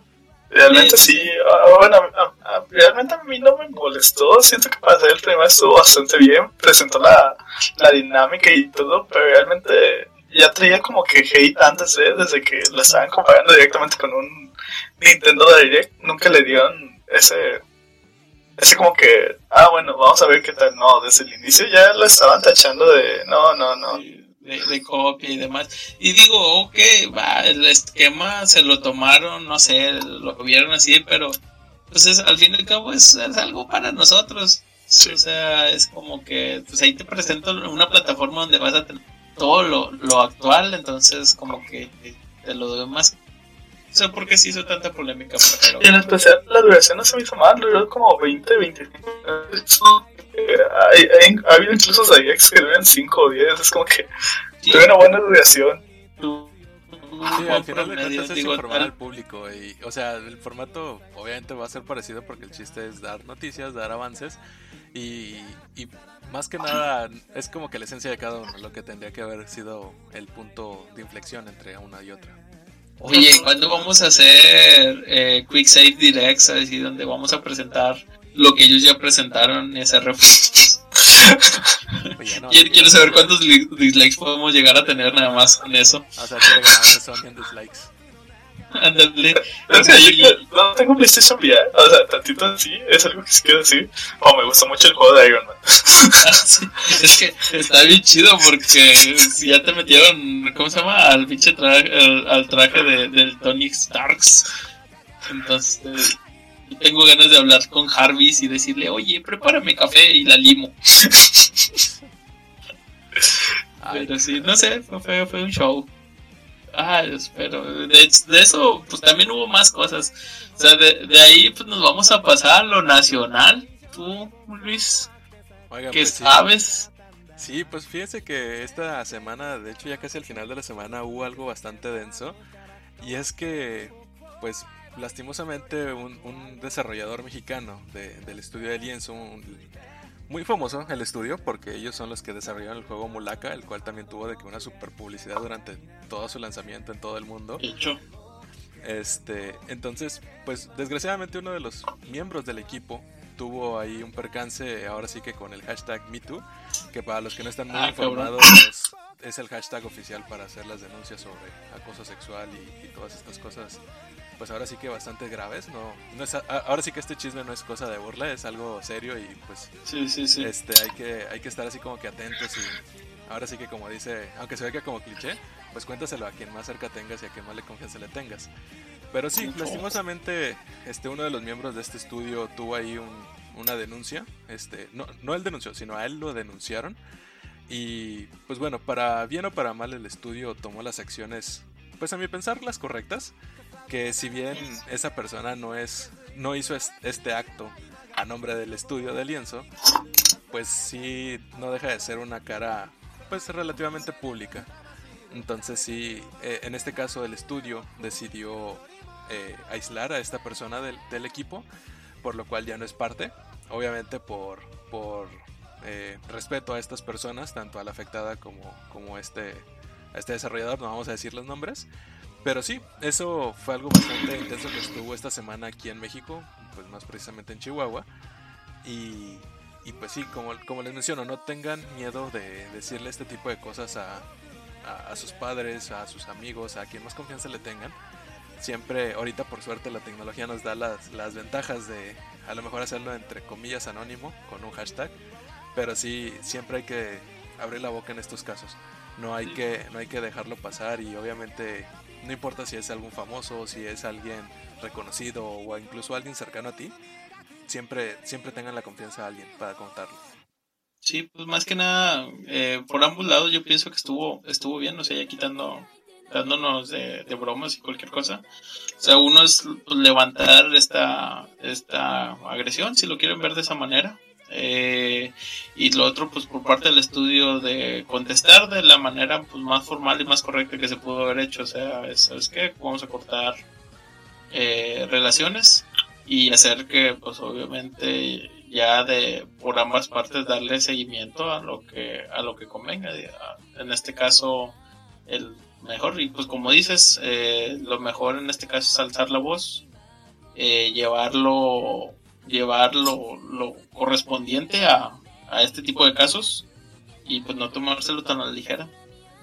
Realmente Eh, sí, ah, bueno, a- a- realmente a mí no me molestó, siento que para ser el primer estuvo bastante bien, presentó la, la dinámica y todo, pero realmente ya traía como que hate antes de, desde que lo estaban comparando directamente con un Nintendo Direct, nunca le dieron ese, ese como que, ah bueno, vamos a ver qué tal, no, desde el inicio ya lo estaban tachando de, no, no, no, de, de copia y demás. Y digo, ok, va, el esquema se lo tomaron, no sé, lo vieron así, pero pues es, al fin y al cabo es, es algo para nosotros. Sí. O sea, es como que pues ahí te presento una plataforma donde vas a tener todo lo, lo actual, entonces como que te lo doy más. No sé por qué se hizo tanta polémica, pero Y en especial la duración no se me hizo mal, duró como 20, 25 minutos. Eh, hay, hay- ha habido incluso Zayaks que duran 5 o 10, es como que Sí, tiene una buena duración. Sí, al final de cuentas es informar al- al público y, o sea, el formato obviamente va a ser parecido porque el chiste es dar noticias, dar avances y, y más que nada es como que la esencia de cada uno, lo que tendría que haber sido el punto de inflexión entre una y otra. Oye, ¿cuándo vamos a hacer eh, Quick Save Directs? Así donde vamos a presentar lo que ellos ya presentaron en SRF. Oye, no, [laughs] quiero, quiero saber cuántos li- dislikes podemos llegar a tener nada más con eso. O sea, Sony en dislikes. Ándale. O sea, yo no tengo PlayStation VR, o sea, tantito así, es algo que sí quiero decir. Oh, me gustó mucho el juego de Iron Man. Ah, sí. Es que está bien chido porque si ya te metieron, ¿cómo se llama? Al pinche traje, al, al traje de, del Tony Starks. Entonces, yo tengo ganas de hablar con Jarvis y decirle, oye, prepárame café y la limo. Ay, Pero sí, no sé, fue, fue un show. Ah, pero de, de eso, pues también hubo más cosas. O sea, de, de ahí pues nos vamos a pasar a lo nacional. Tú, Luis, oigan, ¿qué pues sí. sabes? Sí, pues fíjense que esta semana, de hecho ya casi al final de la semana hubo algo bastante denso. Y es que, pues lastimosamente un, un desarrollador mexicano de- del estudio de Lienzo, un- muy famoso el estudio porque ellos son los que desarrollaron el juego Mulaka, el cual también tuvo de que una super publicidad durante todo su lanzamiento en todo el mundo. Hecho, Este, entonces, pues desgraciadamente uno de los miembros del equipo tuvo ahí un percance, ahora sí que con el hashtag MeToo, que para los que no están muy Ah, informados es, es el hashtag oficial para hacer las denuncias sobre acoso sexual y, y todas estas cosas, pues ahora sí que bastante graves, no, no es, ahora sí que este chisme no es cosa de burla, es algo serio y pues sí, sí, sí. este, hay que, hay que estar así como que atentos y ahora sí que como dice, aunque se oiga como cliché, pues cuéntaselo a quien más cerca tengas y a quien más le confianza le tengas. Pero sí, lastimosamente, este, uno de los miembros de este estudio tuvo ahí un- una denuncia, este, no, no él denunció, sino a él lo denunciaron. Y pues bueno, para bien o para mal el estudio tomó las acciones, pues a mi pensar las correctas, que si bien esa persona no es, no hizo es- este acto a nombre del estudio de lienzo, pues sí no deja de ser una cara pues relativamente pública. Entonces sí, eh, en este caso el estudio decidió eh, aislar a esta persona del, del equipo, por lo cual ya no es parte. Obviamente por, por eh, respeto a estas personas, tanto a la afectada como, como este, a este desarrollador, no vamos a decir los nombres. Pero sí, eso fue algo bastante intenso que estuvo esta semana aquí en México, pues más precisamente en Chihuahua. Y, y pues sí, como, como les menciono, no tengan miedo de decirle este tipo de cosas a, a, a sus padres, a sus amigos, a quien más confianza le tengan. Siempre, ahorita por suerte la tecnología nos da las, las ventajas de a lo mejor hacerlo entre comillas anónimo con un hashtag. Pero sí, siempre hay que abrir la boca en estos casos. No hay, que, no hay que dejarlo pasar y obviamente no importa si es algún famoso, si es alguien reconocido o incluso alguien cercano a ti, siempre, siempre tengan la confianza a alguien para contarlo. Sí, pues más que nada, eh, por ambos lados yo pienso que estuvo estuvo bien, o sea, ya quitando, dándonos de, de bromas y cualquier cosa. O sea, uno es levantar esta, esta agresión, si lo quieren ver de esa manera. Eh, y lo otro, pues por parte del estudio, de contestar de la manera pues, más formal y más correcta que se pudo haber hecho. O sea, es, ¿sabes qué? Vamos a cortar eh, relaciones y hacer que, pues obviamente, ya de por ambas partes darle seguimiento a lo que a lo que convenga. En este caso, el mejor y pues como dices, eh, lo mejor en este caso es alzar la voz, eh, llevarlo llevar lo, lo correspondiente a, a este tipo de casos y pues no tomárselo tan a la ligera.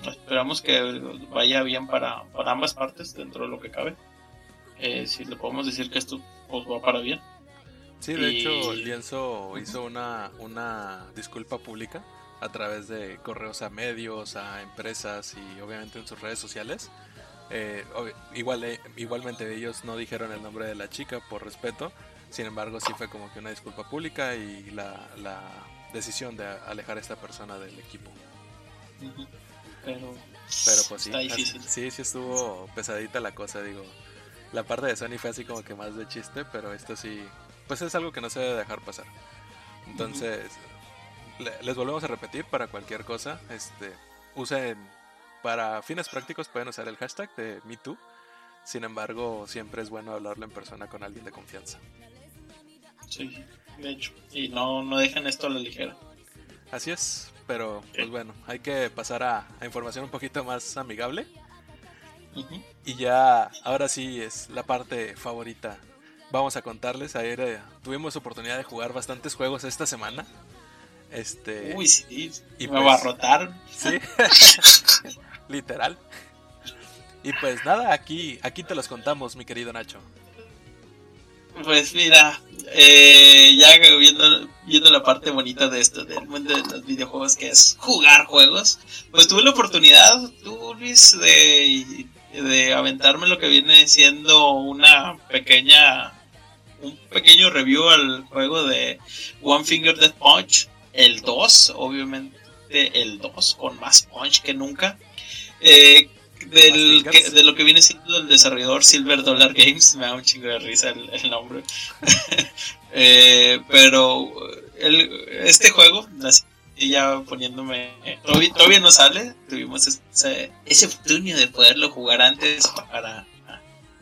Esperamos que vaya bien para, para ambas partes dentro de lo que cabe. Eh, si le podemos decir que esto pues, va para bien. Sí, de Y- hecho, Lienzo hizo una, una disculpa pública a través de correos a medios, a empresas y obviamente en sus redes sociales. Eh, igual, eh, igualmente ellos no dijeron el nombre de la chica por respeto, sin embargo sí fue como que una disculpa pública y la, la decisión de alejar a esta persona del equipo. Pero Pero pues sí, Está así- difícil. sí, sí estuvo pesadita la cosa, digo. La parte de Sony fue así como que más de chiste, pero esto sí, pues es algo que no se debe dejar pasar. Entonces, le- les volvemos a repetir para cualquier cosa. Este, usen, para fines prácticos pueden usar el hashtag de MeToo. Sin embargo, siempre es bueno hablarlo en persona con alguien de confianza. Sí, de hecho. Y no, no dejen esto a la ligera. Así es, pero pues bueno, hay que pasar a, a información un poquito más amigable. Y ya, ahora sí es la parte favorita. Vamos a contarles, ayer eh, tuvimos oportunidad de jugar bastantes juegos esta semana. Este, Uy, sí. y me pues- abarrotaron. sí, [laughs] literal. Y pues nada, aquí, aquí te los contamos, mi querido Nacho. Pues mira, eh, ya viendo, viendo la parte bonita de esto, del mundo de los videojuegos, que es jugar juegos, pues tuve la oportunidad, tú Luis, de, de aventarme lo que viene siendo una pequeña, un pequeño review al juego de One Finger Death Punch, el 2, obviamente el 2, con más punch que nunca. Eh, del que- de lo que viene siendo el desarrollador Silver Dollar Games, me da un chingo de risa el, el nombre. [laughs] Eh, pero el- este juego, así ya poniéndome. Todavía, todavía no sale, tuvimos ese, ese fortunio de poderlo jugar antes para,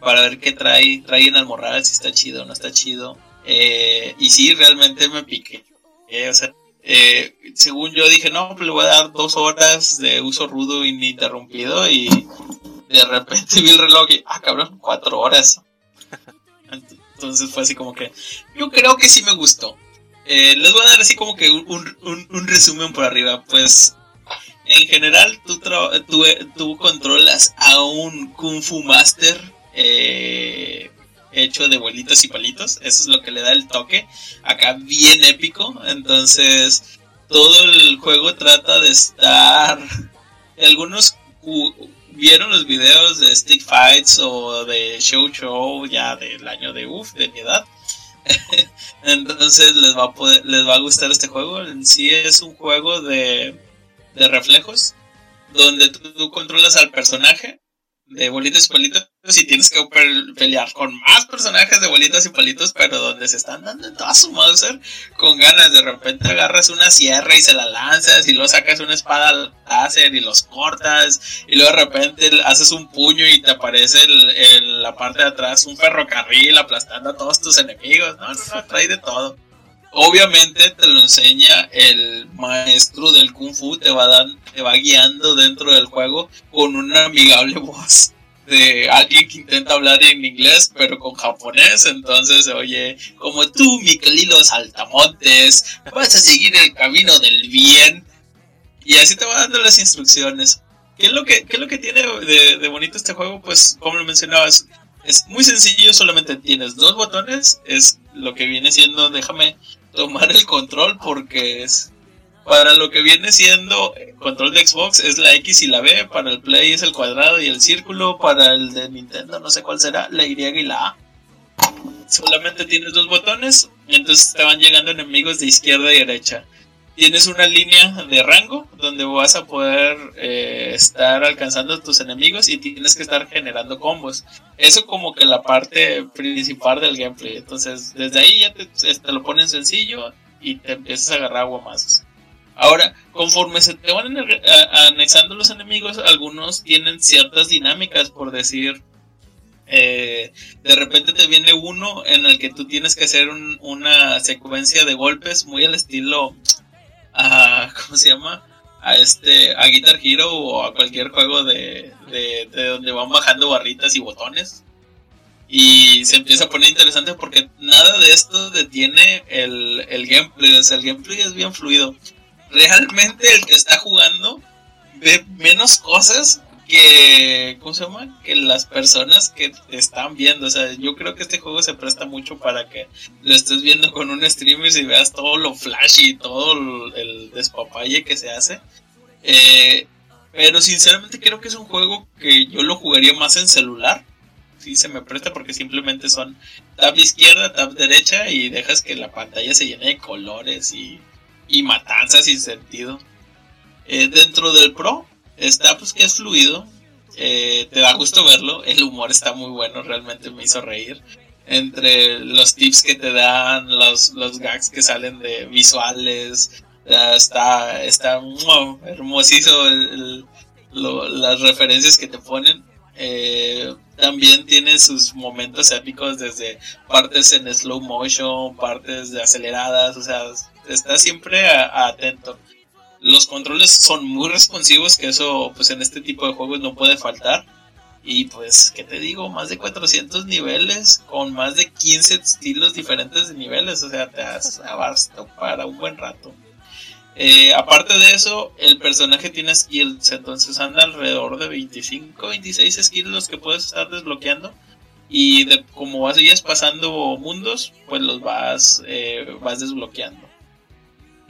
para ver qué trae, trae en Almorral, si está chido o no está chido. Eh, y sí, realmente me piqué. Eh, o sea, eh, según yo dije, no, pues le voy a dar dos horas de uso rudo ininterrumpido y de repente vi el reloj y, ah, cabrón, cuatro horas. Entonces fue así como que, yo creo que sí me gustó. Eh, les voy a dar así como que un, un- resumen por arriba. Pues en general tú, tú, tú controlas a un Kung Fu Master eh, hecho de bolitas y palitos. Eso es lo que le da el toque. Acá bien épico. Entonces todo el juego trata de estar... Algunos vieron los videos de Stick Fights o de Show Show ya del año de uff, de mi edad. [laughs] Entonces les va a les va a gustar este juego. En sí es un juego de, de reflejos donde tú, tú controlas al personaje de bolitas y palitos y tienes que pe- pelear con más personajes de bolitas y palitos, pero donde se están dando en toda su Mauser con ganas. De repente agarras una sierra y se la lanzas y luego sacas una espada láser y los cortas y luego de repente haces un puño y te aparece el- en la parte de atrás un ferrocarril aplastando a todos tus enemigos. No, no, no, trae de todo. Obviamente te lo enseña el maestro del kung fu, te va, dan, te va guiando dentro del juego con una amigable voz de alguien que intenta hablar en inglés pero con japonés, entonces oye como tú, mi querido saltamontes, vas a seguir el camino del bien y así te va dando las instrucciones. ¿Qué es lo que, qué es lo que tiene de, de bonito este juego? Pues como lo mencionabas, es muy sencillo, solamente tienes dos botones, es lo que viene siendo, déjame tomar el control porque es para lo que viene siendo control de Xbox es la X y la B, para el Play es el cuadrado y el círculo, para el de Nintendo no sé cuál será, la Y y la A. Solamente tienes dos botones, entonces te van llegando enemigos de izquierda y derecha. Tienes una línea de rango donde vas a poder eh, estar alcanzando a tus enemigos y tienes que estar generando combos. Eso como que la parte principal del gameplay. Entonces desde ahí ya te, te lo ponen sencillo y te empiezas a agarrar aguamazos. Ahora, conforme se te van anexando los enemigos, algunos tienen ciertas dinámicas, por decir, eh, de repente te viene uno en el que tú tienes que hacer un- una secuencia de golpes muy al estilo, a, ¿cómo se llama? A este, a Guitar Hero o a cualquier juego de, de, de donde van bajando barritas y botones. Y se empieza a poner interesante porque nada de esto detiene el, el gameplay. O sea, el gameplay es bien fluido realmente el que está jugando ve menos cosas que ¿cómo se llama? que las personas que están viendo, o sea, yo creo que este juego se presta mucho para que lo estés viendo con un streamer y veas todo lo flashy todo el, despapalle que se hace. Eh, pero sinceramente creo que es un juego que yo lo jugaría más en celular. Sí, se me presta porque simplemente son tab izquierda, tab derecha y dejas que la pantalla se llene de colores y y matanzas sin sentido. Eh, dentro del Pro está pues que es fluido, eh, te da gusto verlo, el humor está muy bueno, realmente me hizo reír. Entre los tips que te dan, los, los gags que salen de visuales, Ya está, está hermosísimo el- las referencias que te ponen. Eh, también tiene sus momentos épicos desde partes en slow motion, partes de aceleradas, o sea, está siempre atento. Los controles son muy responsivos, que eso pues en este tipo de juegos no puede faltar. Y pues, ¿qué te digo? Más de 400 niveles con más de 15 estilos diferentes de niveles, o sea, te das abasto para un buen rato. Eh, aparte de eso, el personaje tiene skills, entonces anda alrededor de 25, 26 skills los que puedes estar desbloqueando. Y de, como vas pasando mundos, pues los vas, eh, vas desbloqueando.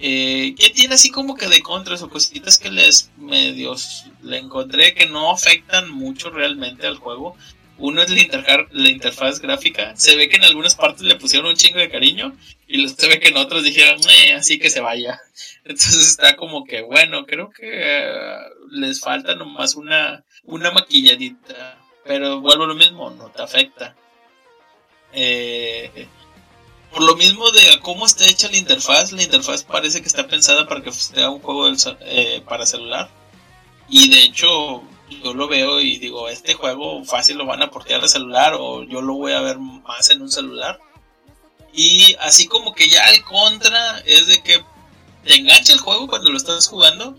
Eh, ¿Qué tiene así como que de contras o cositas que les medios le encontré que no afectan mucho realmente al juego? Uno es la interfaz gráfica. Se ve que en algunas partes le pusieron un chingo de cariño y se ve que en otras dijeron, "Eh, así que se vaya. [laughs] Entonces está como que, bueno, creo que eh, les falta nomás una, una maquilladita. Pero vuelvo a lo mismo, no te afecta. Eh, por lo mismo de cómo está hecha la interfaz, la interfaz parece que está pensada para que sea un juego eh, para celular. Y de hecho, yo lo veo y digo, este juego fácil lo van a portear de celular o yo lo voy a ver más en un celular. Y así como que ya el contra es de que te engancha el juego cuando lo estás jugando,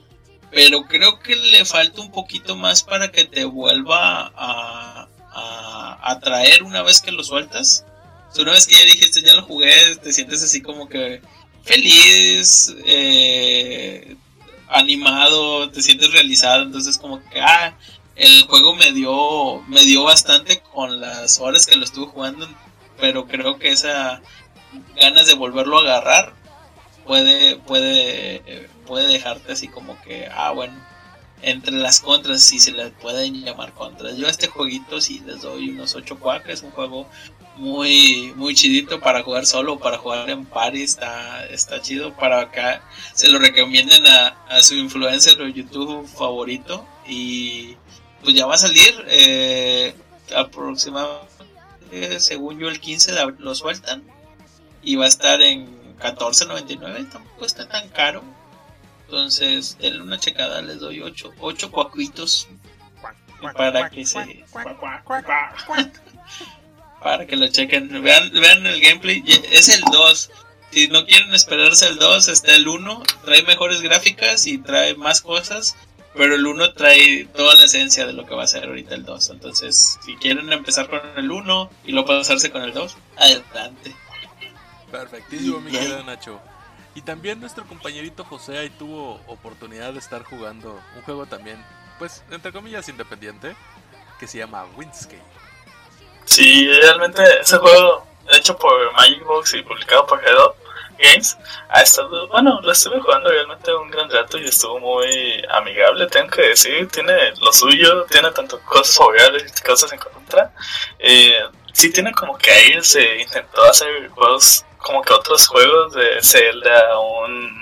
pero creo que le falta un poquito más para que te vuelva a atraer una vez que lo sueltas. Sea, una vez que ya dijiste, ya lo jugué, te sientes así como que feliz, eh, animado, te sientes realizado, entonces como que, ah, el juego me dio, me dio bastante con las horas que lo estuve jugando, pero creo que esa ganas de volverlo a agarrar puede, puede, puede dejarte así como que, ah, bueno, entre las contras, si se le pueden llamar contras. Yo a este jueguito sí les doy unos 8 cuacas, es un juego muy, muy chidito para jugar solo, para jugar en party, está, está chido. Para acá se lo recomienden a, a su influencer o YouTube favorito. Y pues ya va a salir eh, aproximadamente, según yo, el 15 de abril lo sueltan. Y va a estar en 14.99, tampoco está tan caro. Entonces, denle una checada, les doy 8, 8 cuacuitos para que se para que lo chequen. Vean, vean el gameplay. Es el 2. Si no quieren esperarse el 2, está el 1. Trae mejores gráficas y trae más cosas. Pero el 1 trae toda la esencia de lo que va a ser ahorita el 2. Entonces, si quieren empezar con el 1 y luego pasarse con el 2, adelante. Perfectísimo, mi querido Nacho. Y también nuestro compañerito José ahí tuvo oportunidad de estar jugando un juego también, pues, entre comillas, independiente, que se llama Windscape. Sí, realmente ese juego hecho por Magic Box y publicado por Head Games ha estado, bueno, lo estuve jugando realmente un gran rato y estuvo muy amigable, tengo que decir, tiene lo suyo, tiene tanto cosas favorables y cosas en contra. Eh, sí tiene como que ahí se intentó hacer juegos como que otros juegos de Zelda, un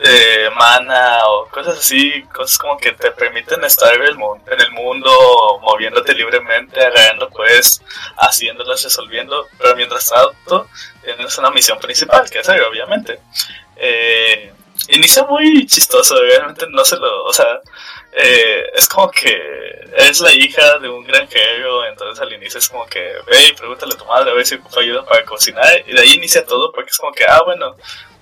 eh, mana o cosas así, cosas como que te permiten estar en el, mu- en el mundo, moviéndote libremente, agarrando quests, haciéndolas, resolviendo, pero mientras tanto tienes una misión principal, que ahí, obviamente. Eh, inicia muy chistoso, realmente no se lo, o sea, eh, es como que es la hija de un granjero, entonces al inicio es como que, ve y pregúntale a tu madre a ver si ocupa ayuda para cocinar, y de ahí inicia todo porque es como que, ah, bueno,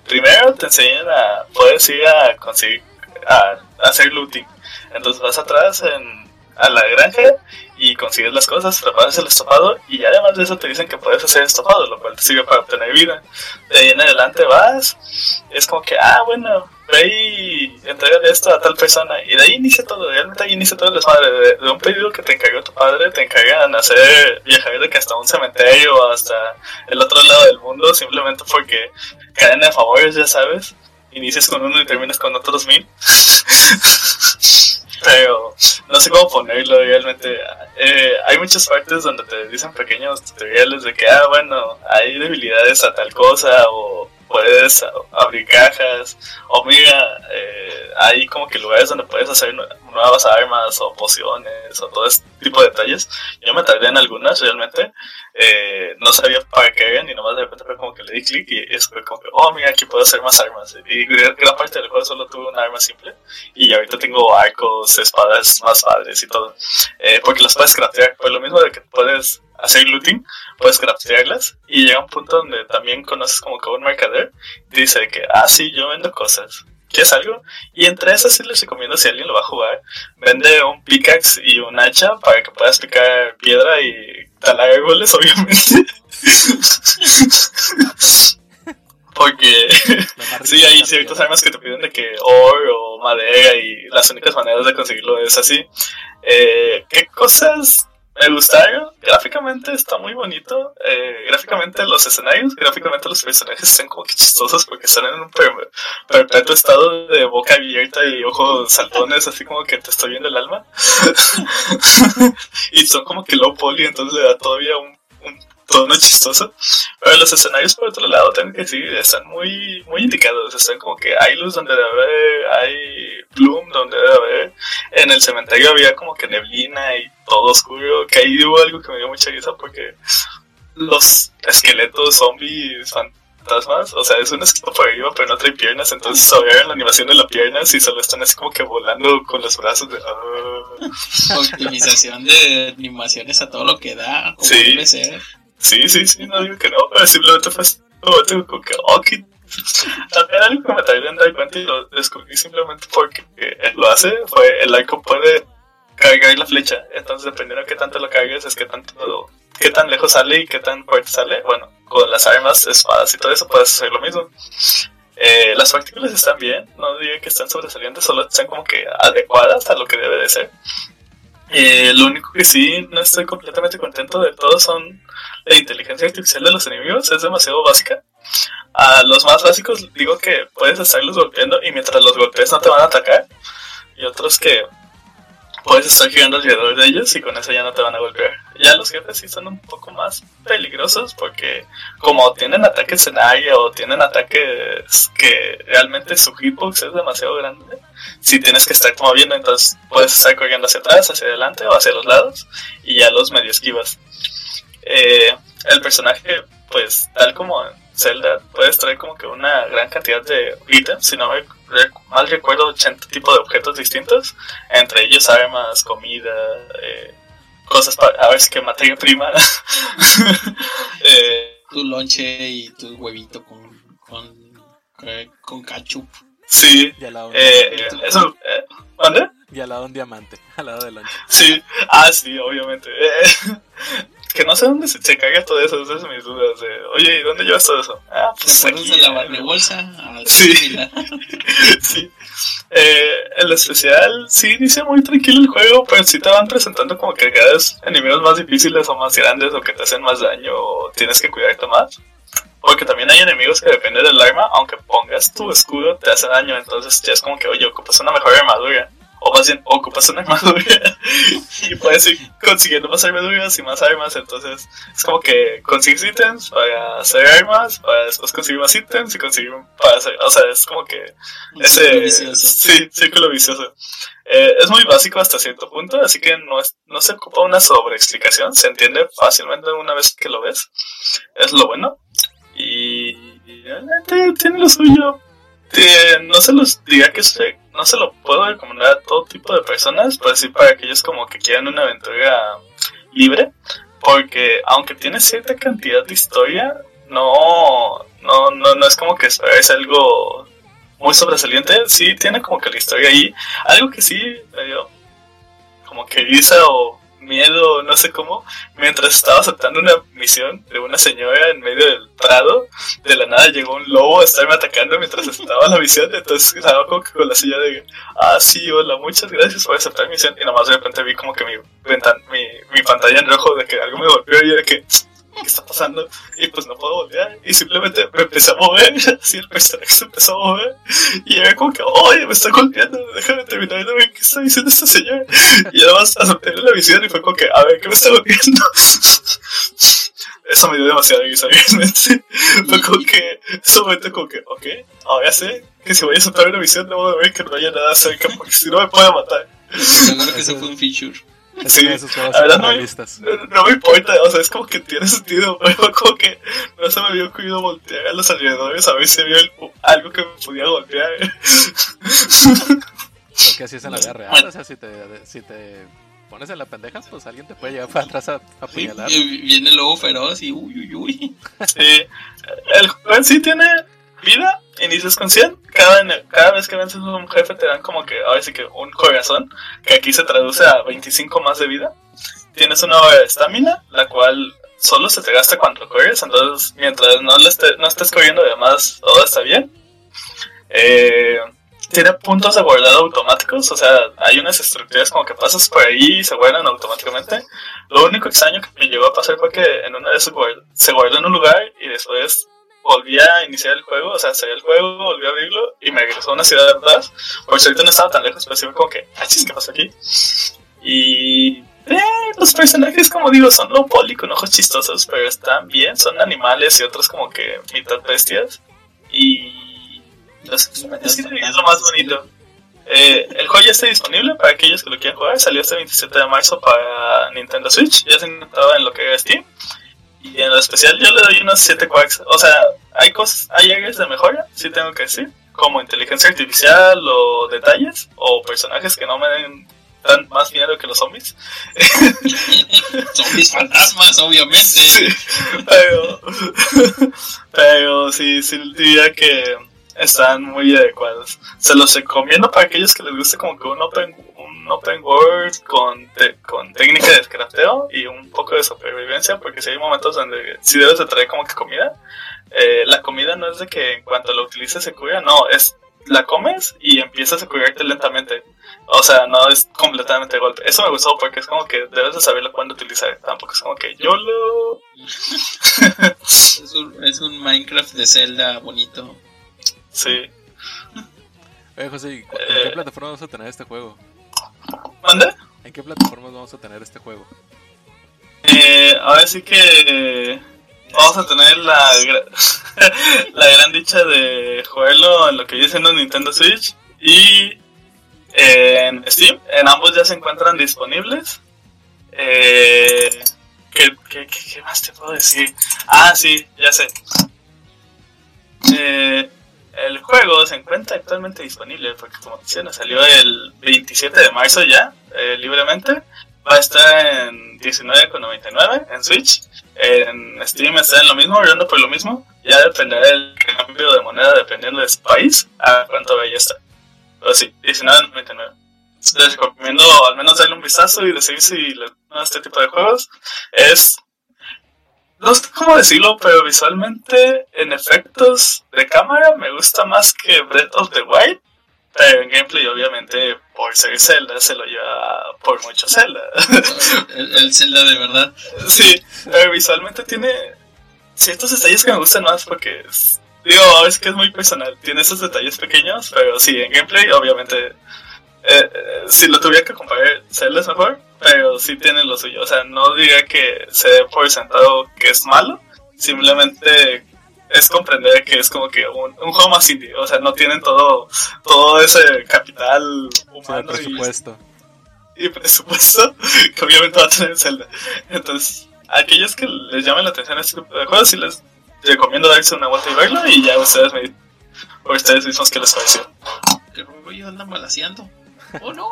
primero te enseñan a, puedes ir a conseguir, a, a hacer looting, entonces vas atrás en, a la granja y consigues las cosas, preparas el estofado y además de eso te dicen que puedes hacer estofado, lo cual te sirve para obtener vida. De ahí en adelante vas, es como que, ah, bueno, ve y entrega esto a tal persona. Y de ahí inicia todo, realmente ahí inicia todo el desmadre. De, de un pedido que te encargó tu padre, te encargan hacer viajar de hasta un cementerio o hasta el otro lado del mundo, simplemente porque cadena de favores, ya sabes. Inicias con uno y terminas con otros mil. [laughs] Pero no sé cómo ponerlo realmente. Eh, hay muchas partes donde te dicen pequeños tutoriales de que, ah, bueno, hay debilidades a tal cosa o puedes abrir cajas o mira, eh, hay como que lugares donde puedes hacer nuevas armas o pociones o todo ese tipo de detalles. Yo me tardé en algunas realmente. Eh, no sabía para qué eran y nomás de repente fue como que le di clic y es como que, oh, mira, aquí puedo hacer más armas. Y gran parte del juego solo tuve un arma simple y ahorita tengo arcos, espadas más padres y todo. Eh, porque las puedes craftear. Pues lo mismo de que puedes hacer looting, puedes craftearlas y llega un punto donde también conoces como que un mercader dice que, ah, sí, yo vendo cosas. ¿Quieres algo? Y entre esas sí les recomiendo si alguien lo va a jugar, vende un pickaxe y un hacha para que puedas picar piedra y talar árboles, [laughs] obviamente. Porque sí, hay ciertas armas que te piden de que ore o madera y las únicas maneras de conseguirlo es así. Eh, ¿Qué cosas me gustaron. Gráficamente está muy bonito. Eh, gráficamente los escenarios, gráficamente los personajes están como que chistosos porque están en un perpetuo estado de boca abierta y ojos saltones, así como que te estoy viendo el alma. [laughs] y son como que low poly, entonces le da todavía un, un tono chistoso. Pero los escenarios, por otro lado, tengo que decir, están muy, muy indicados. Están como que hay luz donde debe haber, hay bloom donde debe haber. En el cementerio había como que neblina y todo oscuro. Que ahí hubo algo que me dio mucha risa porque los esqueletos zombies fantasmas, o sea, es un esqueleto por arriba, pero no trae piernas. Entonces, todavía la animación de las piernas y solo están así como que volando con los brazos. De, ah. [laughs] Optimización de animaciones a todo lo que da, como Sí. debe ser. Sí, sí, sí, no digo que no, pero simplemente fue así, como que, oh, qué- También algo que me en dar cuenta y lo descubrí simplemente porque él lo hace, fue el arco puede cargar la flecha, entonces dependiendo de qué tanto lo cargues es qué tanto, qué tan lejos sale y qué tan fuerte sale, bueno, con las armas, espadas y todo eso puedes hacer lo mismo. Eh, las partículas están bien, no diría que están sobresalientes, solo están como que adecuadas a lo que debe de ser. Eh, lo único que sí no estoy completamente contento de todo son la inteligencia artificial de los enemigos, es demasiado básica. A los más básicos digo que puedes estarlos golpeando y mientras los golpes no te van a atacar. Y otros que puedes estar girando alrededor de ellos y con eso ya no te van a golpear. Ya los jefes sí son un poco más peligrosos porque como tienen ataques en área o tienen ataques que realmente su hitbox es demasiado grande, si tienes que estar moviendo entonces puedes estar corriendo hacia atrás, hacia adelante o hacia los lados y ya los medio esquivas. Eh, el personaje, pues tal como Zelda, puedes traer como que una gran cantidad de ítems, si no mal recuerdo, 80 tipos de objetos distintos, entre ellos armas, comida, eh, cosas para a ver si que materia prima. [laughs] eh, Tu lonche y tu huevito con, con, con, ketchup. sí, Y al lado, un eh, diamante. eso, eh, ¿dónde? Y al lado un diamante, [laughs] al lado del lonche. Sí, ah, sí, obviamente. Eh, [laughs] que no sé dónde se, se carga todo eso, esas son mis dudas. De, Oye, ¿y dónde llevas todo eso? Ah, ¿Te pues aquí. de la eh, barra bolsa? Ah, Sí. sí. Eh, el especial sí inicia muy tranquilo el juego, pero sí te van presentando como que cada vez enemigos más difíciles o más grandes o que te hacen más daño o tienes que cuidarte más. Porque también hay enemigos que dependen del arma, aunque pongas tu escudo te hace daño, entonces ya es como que, oye, ocupas una mejor armadura. O más bien, ocupas una armadura [laughs] y puedes ir consiguiendo más armaduras y más armas. Entonces, es como que consigues ítems para hacer armas, para después conseguir más ítems y conseguir para hacer. O sea, es como que ese círculo vicioso. sí círculo vicioso Eh, es muy básico hasta cierto punto así que no es no se ocupa una sobreexplicación se entiende fácilmente una vez que lo ves es lo bueno y realmente tiene lo suyo Eh, no se los diría que se- no se lo puedo recomendar a todo tipo de personas pero sí para aquellos como que quieran una aventura libre porque aunque tiene cierta cantidad de historia no no no, no es como que esperes algo muy sobresaliente. Sí, tiene como que la historia ahí. Algo que sí como que risa o miedo, no sé cómo, mientras estaba aceptando una misión de una señora en medio del prado, de la nada llegó un lobo a estarme atacando mientras estaba la misión, entonces estaba como que con la silla de, ah, sí, hola, muchas gracias por aceptar mi misión, y nomás de repente vi como que mi, mi, mi pantalla en rojo de que algo me golpeó y de que, ¿qué está pasando? Y pues no puedo voltear. Y simplemente me empecé a mover. [laughs] Así el personaje se empezó a mover. Y era como que, oye, me está golpeando. Déjame terminar de ver qué está diciendo esta señora. Y además acepté la visión y fue como que, a ver, ¿qué me está golpeando? [laughs] eso me dio demasiada risa, realmente. [laughs] Fue como que, ese momento como que, ok, ahora sé que si voy a soltar una visión debo de ver que no haya nada cerca, porque si no me puede matar. Seguro que eso fue un feature. Sí, esos juegos no, realistas. no, no me importa, o sea, es como que tiene sentido, [laughs] pero como que no se me había ocurrido voltear a los alrededores a ver si había algo que me podía golpear. Porque así es en la vida real. O sea, si te, si te pones en la pendeja, pues alguien te puede llegar para atrás a, a Sí, apuñalar. y viene el lobo feroz y uy, uy, uy. Sí, el juego en sí tiene vida, inicias con 100, cada, cada vez que vences a un jefe te dan como que, ahora sí que un corazón, que aquí se traduce a 25 más de vida. Tienes una hora de estamina, la cual solo se te gasta cuando corres, entonces mientras no, le no estés corriendo además todo está bien. Eh, tiene puntos de guardado automáticos, o sea, hay unas estructuras como que pasas por ahí y se guardan automáticamente. Lo único extraño que me llegó a pasar fue que en una de esas guard- se guardó en un lugar y después volví a iniciar el juego, o sea, salí el juego, volví a abrirlo y me regresó a una ciudad atrás. Por suerte no estaba tan lejos, pero sí como que, chis, ¿qué pasó aquí? Y eh, los personajes, como digo, son low poly con ojos chistosos, pero están bien, son animales y otros como que mitad bestias. Y los es que es lo más bonito. Eh, el juego ya está disponible para aquellos que lo quieran jugar. Salió este 27 de marzo para Nintendo Switch. Ya se encontraba en lo que era Steam. Y en lo especial yo le doy unos 7 quacks. O sea, hay cosas, hay áreas de mejora, sí tengo que decir. Como inteligencia artificial o detalles. O personajes que no me den dan más dinero que los zombies. [laughs] Zombies fantasmas, obviamente. Sí, pero, [laughs] pero sí, sí diría que están muy adecuados. Se los recomiendo para aquellos que les guste como que un open, un open world con, te- con técnica de crafteo y un poco de supervivencia, porque si hay momentos donde si debes de traer como que comida, eh, la comida no es de que en cuanto lo utilices se cura, no, es la comes y empiezas a curarte lentamente. O sea, no es completamente golpe. Eso me gustó porque es como que debes de saberlo cuándo utilizar. Tampoco es como que yo lo... [laughs] Es un, es un Minecraft de Zelda bonito. Sí. Oye, José, ¿y cu- ¿en Eh. qué plataforma vamos a tener este juego? ¿Manda? ¿En qué plataformas vamos a tener este juego? Eh, ahora sí que vamos a tener la, [laughs] la gran dicha de jugarlo en lo que viene siendo Nintendo Switch y en Steam. En ambos ya se encuentran disponibles. Eh, ¿qué, qué, qué- qué más te puedo decir? Ah, sí, ya sé. Eh, el juego se encuentra actualmente disponible porque como mencioné salió el 27 de marzo ya eh, libremente va a estar en 19,99 en Switch. En Steam está en lo mismo, rondando por lo mismo. Ya dependerá del cambio de moneda dependiendo de su país a cuánto vaya a estar. Pero sí, 19,99. Les recomiendo al menos darle un vistazo y decir si les gusta este tipo de juegos. Es. No sé cómo decirlo, pero visualmente, en efectos de cámara, me gusta más que Breath of the Wild. Pero en gameplay, obviamente, por ser Zelda, se lo lleva por mucho Zelda. [laughs] El, el Zelda de verdad. sí, pero visualmente tiene ciertos detalles que me gustan más porque, digo, es que es muy personal. Tiene esos detalles pequeños, pero sí, en gameplay, obviamente, eh, si lo tuviera que comparar, Zelda es mejor, pero sí tiene lo suyo. O sea, no diría que se dé por sentado que es malo, simplemente es comprender que es como que un, un juego más indie. O sea, no tienen todo, todo ese capital Sí, humano y presupuesto. y presupuesto [laughs] que obviamente va a tener Zelda. Entonces, a aquellos que les llamen la atención este tipo de juegos, sí les recomiendo darse una vuelta y verlo y ya ustedes me dicen por ustedes mismos qué les pareció. ¿Qué rollo andan balaseando? ¡Oh no!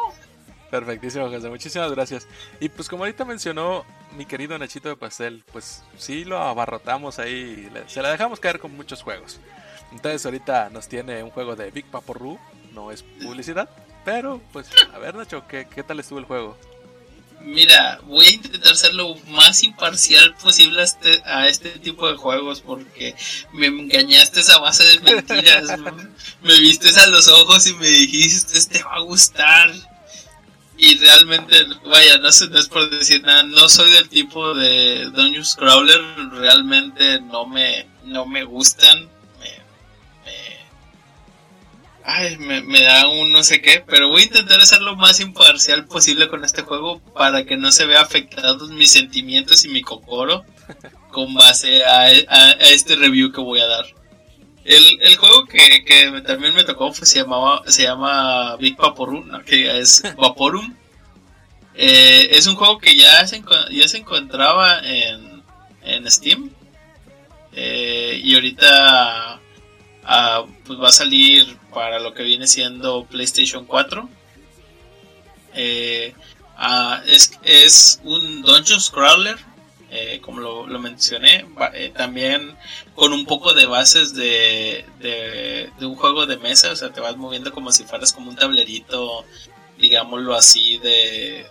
Perfectísimo, José. Muchísimas gracias. Y pues como ahorita mencionó mi querido Nachito de Pastel, pues sí lo abarrotamos ahí. Se la dejamos caer con muchos juegos. Entonces ahorita nos tiene un juego de Big Papo Ru. No es publicidad. Pero pues, a ver Nacho, ¿qué, qué tal estuvo el juego? Mira, voy a intentar ser lo más imparcial posible a este, a este tipo de juegos porque me engañaste a base de mentiras. [laughs] me viste a los ojos y me dijiste, te va a gustar. Y realmente, vaya, no, sé, no es por decir nada, no soy del tipo de Dungeons Crawler, realmente no me, no me gustan. Ay, me, me da un no sé qué, pero voy a intentar hacer lo más imparcial posible con este juego para que no se vea afectados mis sentimientos y mi cocoro con base a, a- a este review que voy a dar. El, el juego que, que también me tocó fue- se llamaba se llama Big Vaporum, ¿no? que es [laughs] Vaporum. Eh, es un juego que ya se, ya se encontraba en, en Steam. Eh, y ahorita ah, pues va a salir para lo que viene siendo PlayStation 4. Eh, ah, es, es un Dungeons Crawler, eh, como lo, lo mencioné, eh, también con un poco de bases de, de, de un juego de mesa, o sea, te vas moviendo como si fueras como un tablerito, digámoslo así, de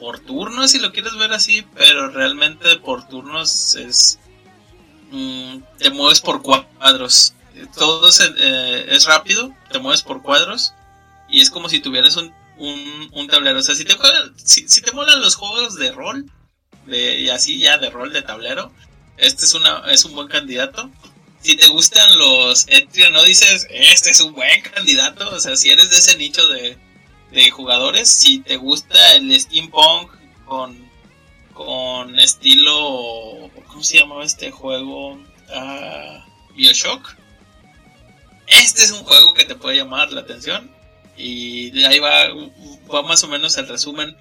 por turnos, si lo quieres ver así, pero realmente por turnos es... mm, te mueves por cuadros. Todo se- eh, es rápido, te mueves por cuadros y es como si tuvieras un, un, tablero. O sea, si te, si, te molan los juegos de rol, y así ya de rol de tablero, este es, una, es un buen candidato. Si te gustan los Etrian no dices, este es un buen candidato. O sea, si eres de ese nicho de, de jugadores, si te gusta el steampunk con, con estilo, ¿cómo se llamaba este juego? Ah, Bioshock. Este es un juego que te puede llamar la atención. Y de ahí va, va más o menos el resumen.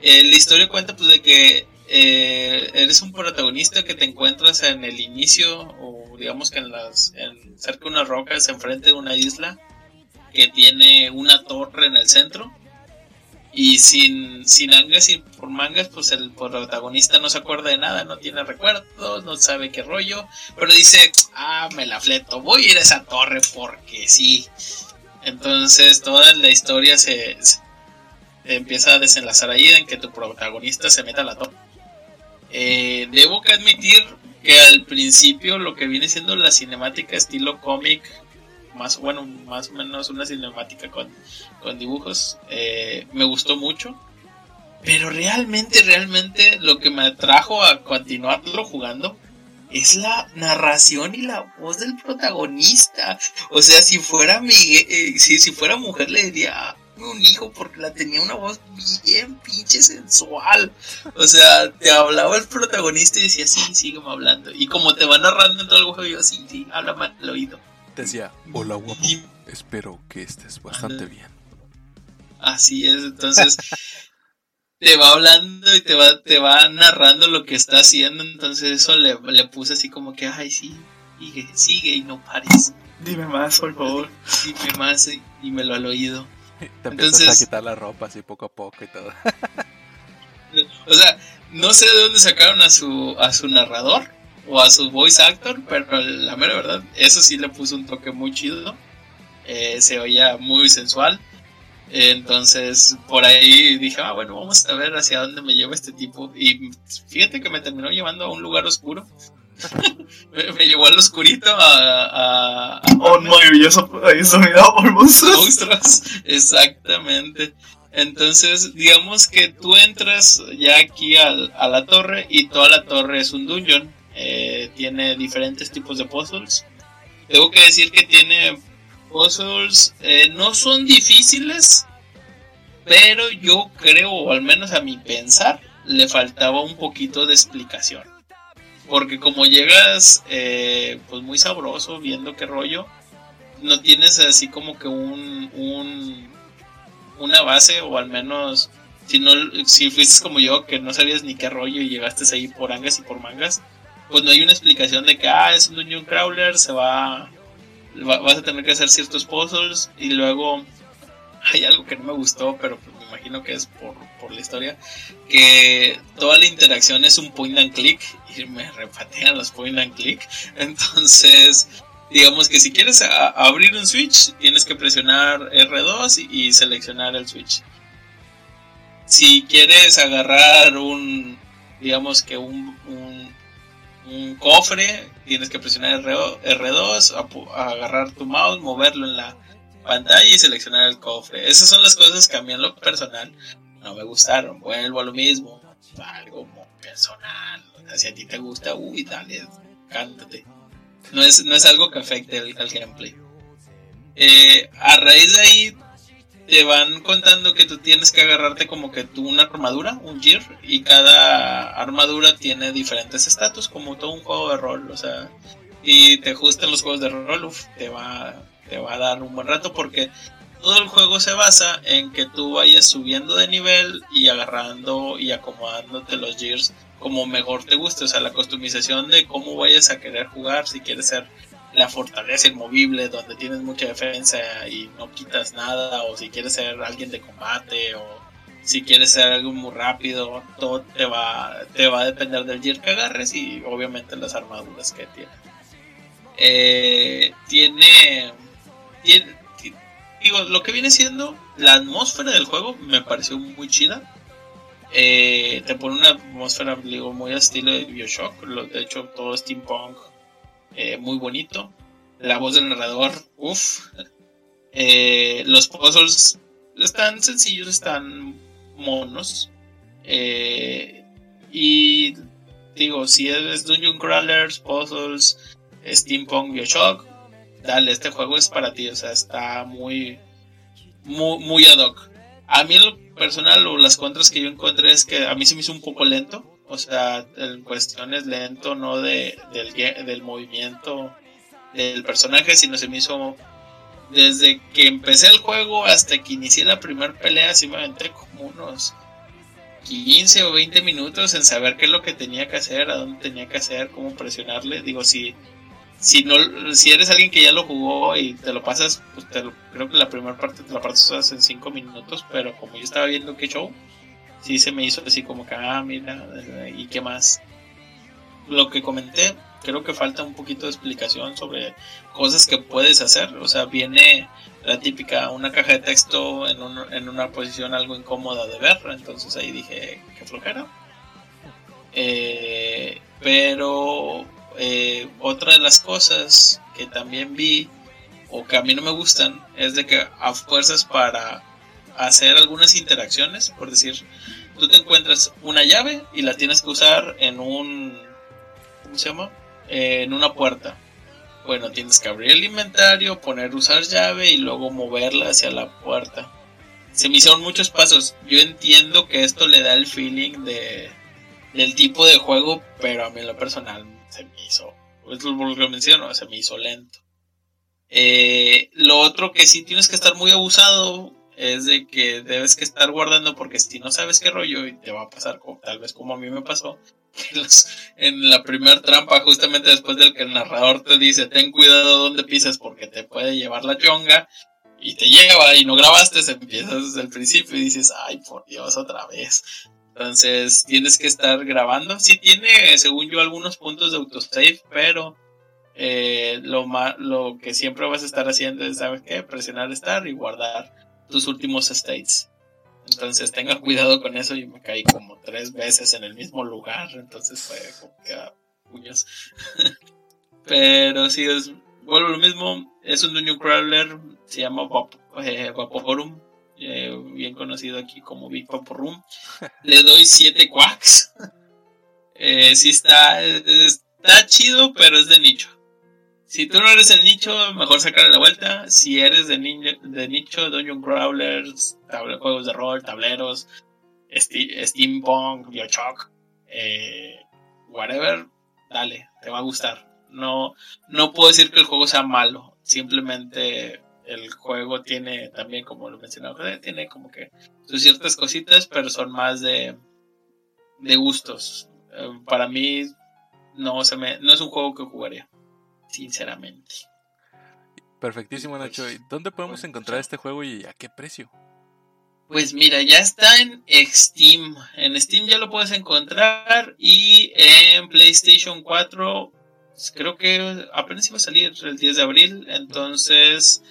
Eh, la historia cuenta pues de que eh, eres un protagonista que te encuentras en el inicio o digamos que en las cerca de unas rocas enfrente de una isla que tiene una torre en el centro y sin, sin angas sin por mangas pues el protagonista no se acuerda de nada no tiene recuerdos no sabe qué rollo pero dice ah me la fleto voy a ir a esa torre porque sí entonces toda la historia se, se empieza a desenlazar ahí en que tu protagonista se meta a la torre. Eh, debo que admitir que al principio lo que viene siendo la cinemática estilo cómic más bueno más o menos una cinemática con, con dibujos eh, me gustó mucho pero realmente realmente lo que me atrajo a continuarlo jugando es la narración y la voz del protagonista o sea si fuera Miguel, eh, si, si fuera mujer le diría un hijo porque la tenía una voz bien pinche sensual. O sea, te hablaba el protagonista y decía, sí, sígueme hablando. Y como te va narrando en todo el juego, yo, sí, sí, háblame al oído. Decía, hola guapo, Y espero que estés bastante bien. así es, entonces [laughs] te va hablando y te va, te va narrando lo que está haciendo. Entonces eso le, le puse así como que, ay, sí, sigue, sigue y no pares. Dime más, por favor. Dime más y, y me lo al oído. [laughs] Te empiezas Entonces- a quitar la ropa así poco a poco y todo. [laughs] O sea, no sé de dónde sacaron a su, a su narrador o a su voice actor, pero la mera verdad, eso sí le puso un toque muy chido. Eh, se oía muy sensual. Eh, entonces, por ahí dije, ah, bueno, vamos a ver hacia dónde me lleva este tipo. Y fíjate que me terminó llevando a un lugar oscuro. [laughs] me, me llevó al oscurito a, a, a Oh, Un maravilloso país dominado por monstruos. monstruos. [laughs] Exactamente. Entonces, digamos que tú entras ya aquí al- a la torre y toda la torre es un dungeon. Eh, tiene diferentes tipos de puzzles. Tengo que decir que tiene puzzles, eh, no son difíciles, pero yo creo, o al menos a mi pensar, le faltaba un poquito de explicación. Porque como llegas eh, pues muy sabroso viendo qué rollo, no tienes así como que un, un una base o al menos si no si fuiste como yo que no sabías ni qué rollo y llegaste ahí por angas y por mangas pues no hay una explicación de que ah es un dungeon crawler se va, va- vas a tener que hacer ciertos puzzles y luego hay algo que no me gustó pero pues me imagino que es por, por la historia que toda la interacción es un point and click y me repatean los point and click [laughs] entonces digamos que si quieres abrir un switch, tienes que presionar R2 y, y seleccionar el switch. Si quieres agarrar un, digamos que un, un cofre, tienes que presionar R, R2, apu- agarrar tu mouse, moverlo en la pantalla y seleccionar el cofre. Esas son las cosas que a mí en lo personal no me gustaron. Vuelvo a lo mismo, algo personal. O si a ti te gusta, uy, dale, cántate no es, no es algo que afecte al, al gameplay. Eh, a raíz de ahí te van contando que tú tienes que agarrarte como que tú una armadura, un gear, y cada armadura tiene diferentes estatus, como todo un juego de rol, o sea, y te ajustan los juegos de rol, te va, te va a dar un buen rato porque todo el juego se basa en que tú vayas subiendo de nivel y agarrando y acomodándote los gears como mejor te guste, o sea, la customización de cómo vayas a querer jugar, si quieres ser la fortaleza inmovible donde tienes mucha defensa y no quitas nada, o si quieres ser alguien de combate, o si quieres ser algo muy rápido, todo te va, te va a depender del gear que agarres y obviamente las armaduras que tiene. Eh, tiene, digo, lo que viene siendo la atmósfera del juego me pareció muy chida. Eh, te pone una atmósfera digo, muy estilo de Bioshock, de hecho todo steampunk eh, muy bonito. La voz del narrador, uff. Eh, los puzzles están sencillos, están monos. Eh, y digo, si es Dungeon Crawlers, puzzles, Steampunk, Bioshock, dale, este juego es para ti. O sea, está muy, muy, muy ad hoc. A mí, lo personal, o las contras que yo encontré es que a mí se me hizo un poco lento. O sea, en cuestiones lento, no de, del, del movimiento del personaje, sino se me hizo desde que empecé el juego hasta que inicié la primera pelea, así me aventé como unos 15 o 20 minutos en saber qué es lo que tenía que hacer, a dónde tenía que hacer, cómo presionarle. Digo, si, si, no, si eres alguien que ya lo jugó y te lo pasas, pues te lo, creo que la primera parte te la pasas en 5 minutos, pero como yo estaba viendo qué show, sí se me hizo así como que, ah, mira, ¿y qué más? Lo que comenté, creo que falta un poquito de explicación sobre cosas que puedes hacer. O sea, viene la típica, una caja de texto en, en una posición algo incómoda de ver. Entonces ahí dije, qué flojera. Eh, pero eh, otra de las cosas que también vi o que a mí no me gustan es de que a fuerzas para hacer algunas interacciones, por decir, tú te encuentras una llave y la tienes que usar en un, ¿cómo se llama? En una puerta. Bueno, tienes que abrir el inventario, poner usar llave y luego moverla hacia la puerta. Se me hicieron muchos pasos. Yo entiendo que esto le da el feeling de del tipo de juego, pero a mí en lo personal se me hizo, es lo que menciono, se me hizo lento. Eh, lo otro que sí tienes que estar muy abusado es de que debes que estar guardando porque si no sabes qué rollo y te va a pasar como, tal vez como a mí me pasó [laughs] en la primera trampa justamente después del que el narrador te dice ten cuidado donde pises porque te puede llevar la chonga y te lleva y no grabaste empiezas desde el principio y dices ay por Dios otra vez entonces tienes que estar grabando sí tiene según yo algunos puntos de autosave pero eh, lo, lo que siempre vas a estar haciendo es, ¿sabes qué? Presionar estar y guardar tus últimos states. Entonces tenga cuidado con eso. Yo me caí como tres veces en el mismo lugar. Entonces fue como que a puños. [laughs] Pero sí, es, vuelvo lo mismo. Es un Dungeon Crawler. Se llama Vap eh, Vaporum. Eh, bien conocido aquí como Big Vaporum. Le doy 7 quacks. [laughs] Eh, sí está, está chido, pero es de nicho. Si tú no eres el nicho, mejor sacarle la vuelta. Si eres de, de nicho, Dungeon Crawlers, juegos de rol, tableros, Steampunk, Bioshock, eh, whatever, dale, te va a gustar. No, no puedo decir que el juego sea malo, simplemente el juego tiene también, como lo mencionaba, tiene como que sus ciertas cositas, pero son más de, de gustos. Eh, para mí, no, se me, no es un juego que jugaría sinceramente. Perfectísimo, pues, Nacho. ¿Y dónde podemos encontrar este juego y a qué precio? Pues mira, ya está en Steam. En Steam ya lo puedes encontrar y en PlayStation 4 pues, creo que apenas iba a salir el 10 de abril, entonces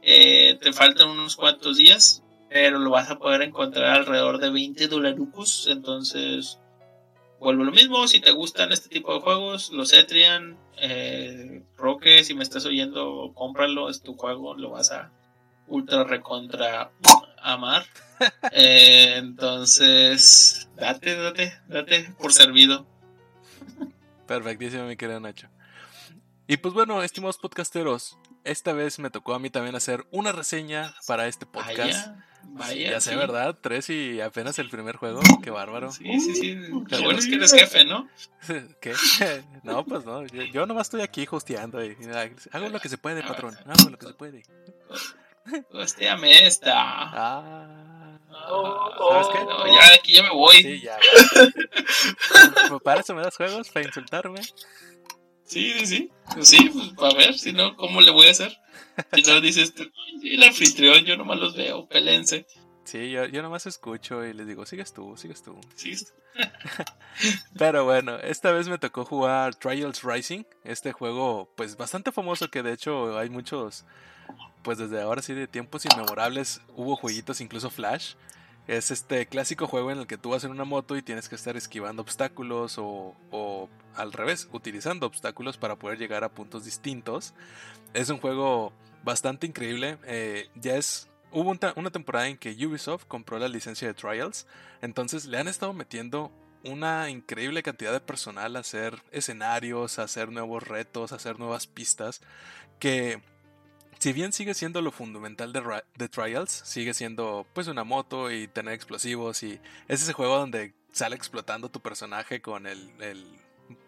eh, te faltan unos cuantos días, pero lo vas a poder encontrar alrededor de 20 dolarucos, entonces vuelvo lo mismo, si te gustan este tipo de juegos, los Etrian, eh, Roque, si me estás oyendo, cómpralo, es tu juego, lo vas a ultra recontra amar. [laughs] Eh, entonces, date, date, date por servido. Perfectísimo, mi querido Nacho. Y pues bueno, estimados podcasteros, esta vez me tocó a mí también hacer una reseña para este podcast. Vaya. ya sé, sí. ¿verdad? Tres y apenas el primer juego. Qué bárbaro. Sí, sí, sí. [laughs] Lo bueno es que eres jefe, ¿no? [laughs] ¿Qué? [laughs] No, pues no. Yo, yo nomás estoy aquí hosteando. Y, hago lo que se puede, patrón. Hago lo que se puede. Hosteame esta. Ah. Oh, ¿Sabes qué? No, ya, aquí ya me voy. Sí, ya. Para eso me das juegos, para insultarme. Sí, sí, sí. Pues sí, pues a ver, si no, ¿cómo le voy a hacer? Si no dices, el anfitrión, yo nomás los veo, pelense. Sí, yo, yo nomás escucho y les digo, sigues tú, sigues tú. Sí, [laughs] Pero bueno, esta vez me tocó jugar Trials Rising, este juego pues bastante famoso que de hecho hay muchos, pues desde ahora sí de tiempos inmemorables hubo jueguitos incluso Flash. Es este clásico juego en el que tú vas en una moto y tienes que estar esquivando obstáculos o, al revés, utilizando obstáculos para poder llegar a puntos distintos. Es un juego bastante increíble, eh, ya es hubo una temporada en que Ubisoft compró la licencia de Trials, entonces le han estado metiendo una increíble cantidad de personal a hacer escenarios, a hacer nuevos retos, a hacer nuevas pistas, que si bien sigue siendo lo fundamental de, Trials, sigue siendo pues una moto y tener explosivos y es ese juego donde sale explotando tu personaje con el, el,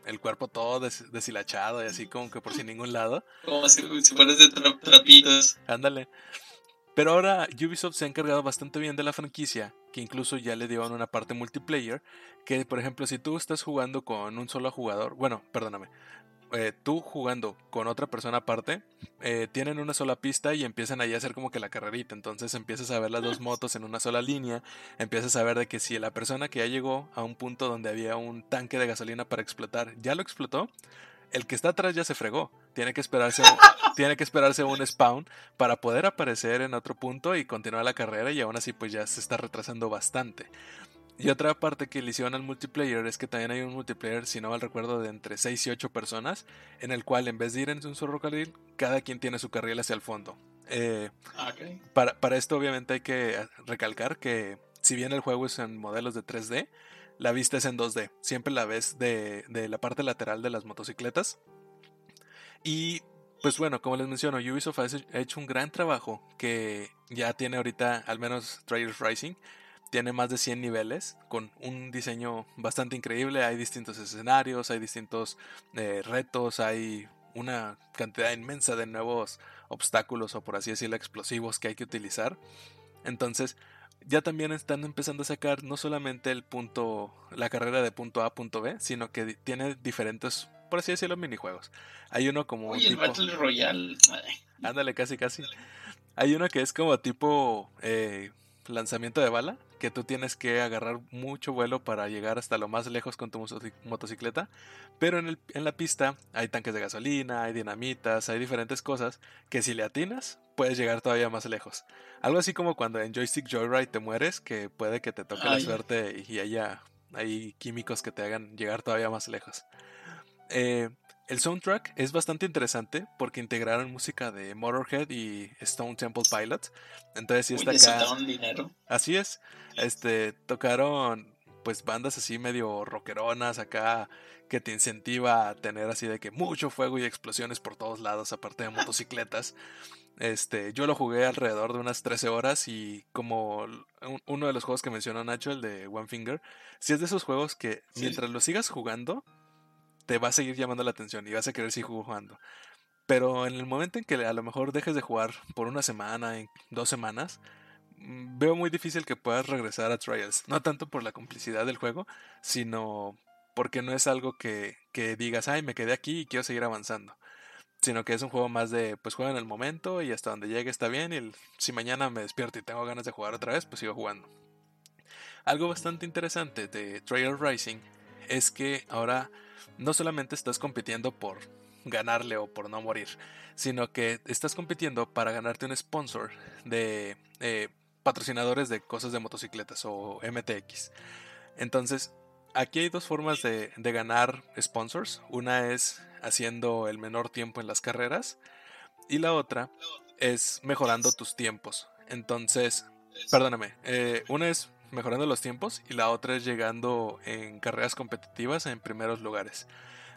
el cuerpo todo des- deshilachado y así como que por sin ningún lado. como si, si fueras de tra- trapitos. Ándale. Pero ahora Ubisoft se ha encargado bastante bien de la franquicia, que incluso ya le dieron una parte multiplayer, que por ejemplo si tú estás jugando con un solo jugador, bueno, perdóname, eh, tú jugando con otra persona aparte, eh, tienen una sola pista y empiezan ahí a hacer como que la carrerita, entonces empiezas a ver las dos [laughs] motos en una sola línea, empiezas a ver de que si la persona que ya llegó a un punto donde había un tanque de gasolina para explotar, ya lo explotó, el que está atrás ya se fregó. Tiene que esperarse, [laughs] tiene que esperarse un spawn para poder aparecer en otro punto y continuar la carrera y aún así pues ya se está retrasando bastante. Y otra parte que le hicieron al multiplayer es que también hay un multiplayer, si no mal recuerdo, de entre 6 y 8 personas, en el cual en vez de ir en un solo carril, cada quien tiene su carril hacia el fondo. Eh, Ah, para, para esto obviamente hay que recalcar que si bien el juego es en modelos de 3D, la vista es en 2D. Siempre la ves de, de la parte lateral de las motocicletas. Y pues bueno, como les menciono, Ubisoft ha hecho- un gran trabajo que ya tiene ahorita, al menos Trials Rising, tiene más de 100 niveles con un diseño bastante increíble. Hay distintos escenarios, hay distintos eh, retos, hay una cantidad inmensa de nuevos obstáculos o por así decirlo explosivos que hay que utilizar. Entonces ya también están empezando a sacar no solamente el punto, la carrera de punto A a punto B, sino que tiene diferentes, por así decirlo, minijuegos. Hay uno como Oye, el. Battle Royale. Ándale, casi, casi. Hay uno que es como tipo eh, lanzamiento de bala, que tú tienes que agarrar mucho vuelo para llegar hasta lo más lejos con tu motoci- motocicleta. Pero en, el- en la pista hay tanques de gasolina, hay dinamitas, hay diferentes cosas que si le atinas puedes llegar todavía más lejos. Algo así como cuando en Joystick Joyride te mueres, que puede que te toque la suerte y haya hay químicos que te hagan llegar todavía más lejos. Eh, el soundtrack es bastante interesante porque integraron música de Motorhead y Stone Temple Pilots. Entonces sí está acá. dinero. Así es. Este tocaron pues bandas así medio rockeronas acá que te incentiva a tener así de que mucho fuego y explosiones por todos lados aparte de motocicletas. Este, yo lo jugué alrededor de unas 13 horas y como un- uno de los juegos que mencionó Nacho, el de One Finger, si es de esos juegos que Sí. mientras lo sigas jugando, te va a seguir llamando la atención y vas a querer seguir jugando. Pero en el momento en que a lo mejor dejes de jugar por una semana, en dos semanas, mm, veo muy difícil que puedas regresar a Trials. No tanto por la complicidad del juego, sino porque no es algo que, que digas, ay, me quedé aquí y quiero seguir avanzando. Sino que es un juego más de, pues juega en el momento y hasta donde llegue está bien. Y si mañana me despierto y tengo ganas de jugar otra vez, pues sigo jugando. Algo bastante interesante de Trial Rising es que ahora no solamente estás compitiendo por ganarle o por no morir, sino que estás compitiendo para ganarte un sponsor de eh, patrocinadores de cosas de motocicletas o MTX. Entonces, aquí hay dos formas de, ganar sponsors. Una es haciendo el menor tiempo en las carreras y la otra es mejorando tus tiempos. Entonces, perdóname, eh, una es mejorando los tiempos y la otra es llegando en carreras competitivas en primeros lugares.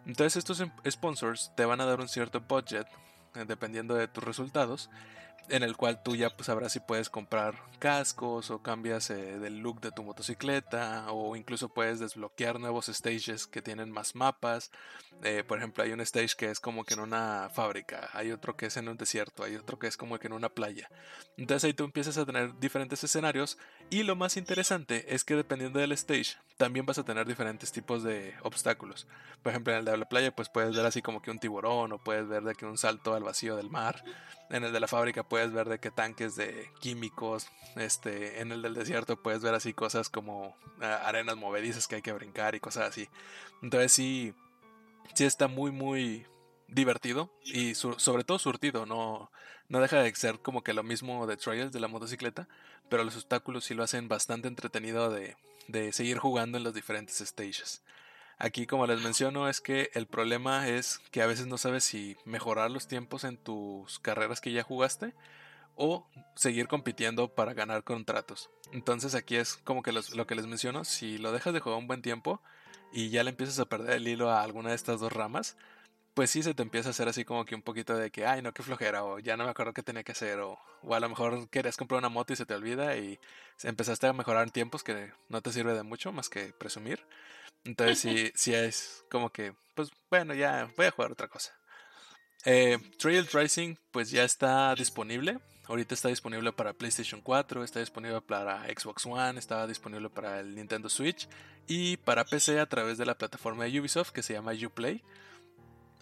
Entonces estos em- sponsors te van a dar un cierto budget eh, dependiendo de tus resultados en el cual tú ya pues sabrás si puedes comprar cascos o cambias eh, del look de tu motocicleta o incluso puedes desbloquear nuevos stages que tienen más mapas. Eh, por ejemplo, hay un stage que es como que en una fábrica, hay otro que es en un desierto, hay otro que es como que en una playa. Entonces ahí tú empiezas a tener diferentes escenarios y lo más interesante es que dependiendo del stage también vas a tener diferentes tipos de obstáculos. Por ejemplo, en el de la playa pues puedes ver así como que un tiburón o puedes ver de que un salto al vacío del mar. En el de la fábrica puedes ver de que tanques de químicos. Este, en el del desierto puedes ver así cosas como ah, arenas movedizas que hay que brincar y cosas así. Entonces sí, sí está muy muy divertido y sobre todo surtido. No, no deja de ser como que lo mismo de Trails de la motocicleta, pero los obstáculos sí lo hacen bastante entretenido de, de seguir jugando en los diferentes stages. Aquí, como les menciono, es que el problema es que a veces no sabes si mejorar los tiempos en tus carreras que ya jugaste o seguir compitiendo para ganar contratos. Entonces aquí es como que lo que les menciono, si lo dejas de jugar un buen tiempo y ya le empiezas a perder el hilo a alguna de estas dos ramas, pues sí se te empieza a hacer así como que un poquito de que, ay, no, qué flojera, o ya no me acuerdo qué tenía que hacer, o, o a lo mejor querías comprar una moto y se te olvida y empezaste a mejorar en tiempos que no te sirve de mucho más que presumir. Entonces sí, sí es como que, pues bueno, ya voy a jugar otra cosa. Eh, Trail Racing pues ya está disponible. Ahorita está disponible para PlayStation 4, está disponible para Xbox One, está disponible para el Nintendo Switch y para PC a través de la plataforma de Ubisoft que se llama Uplay.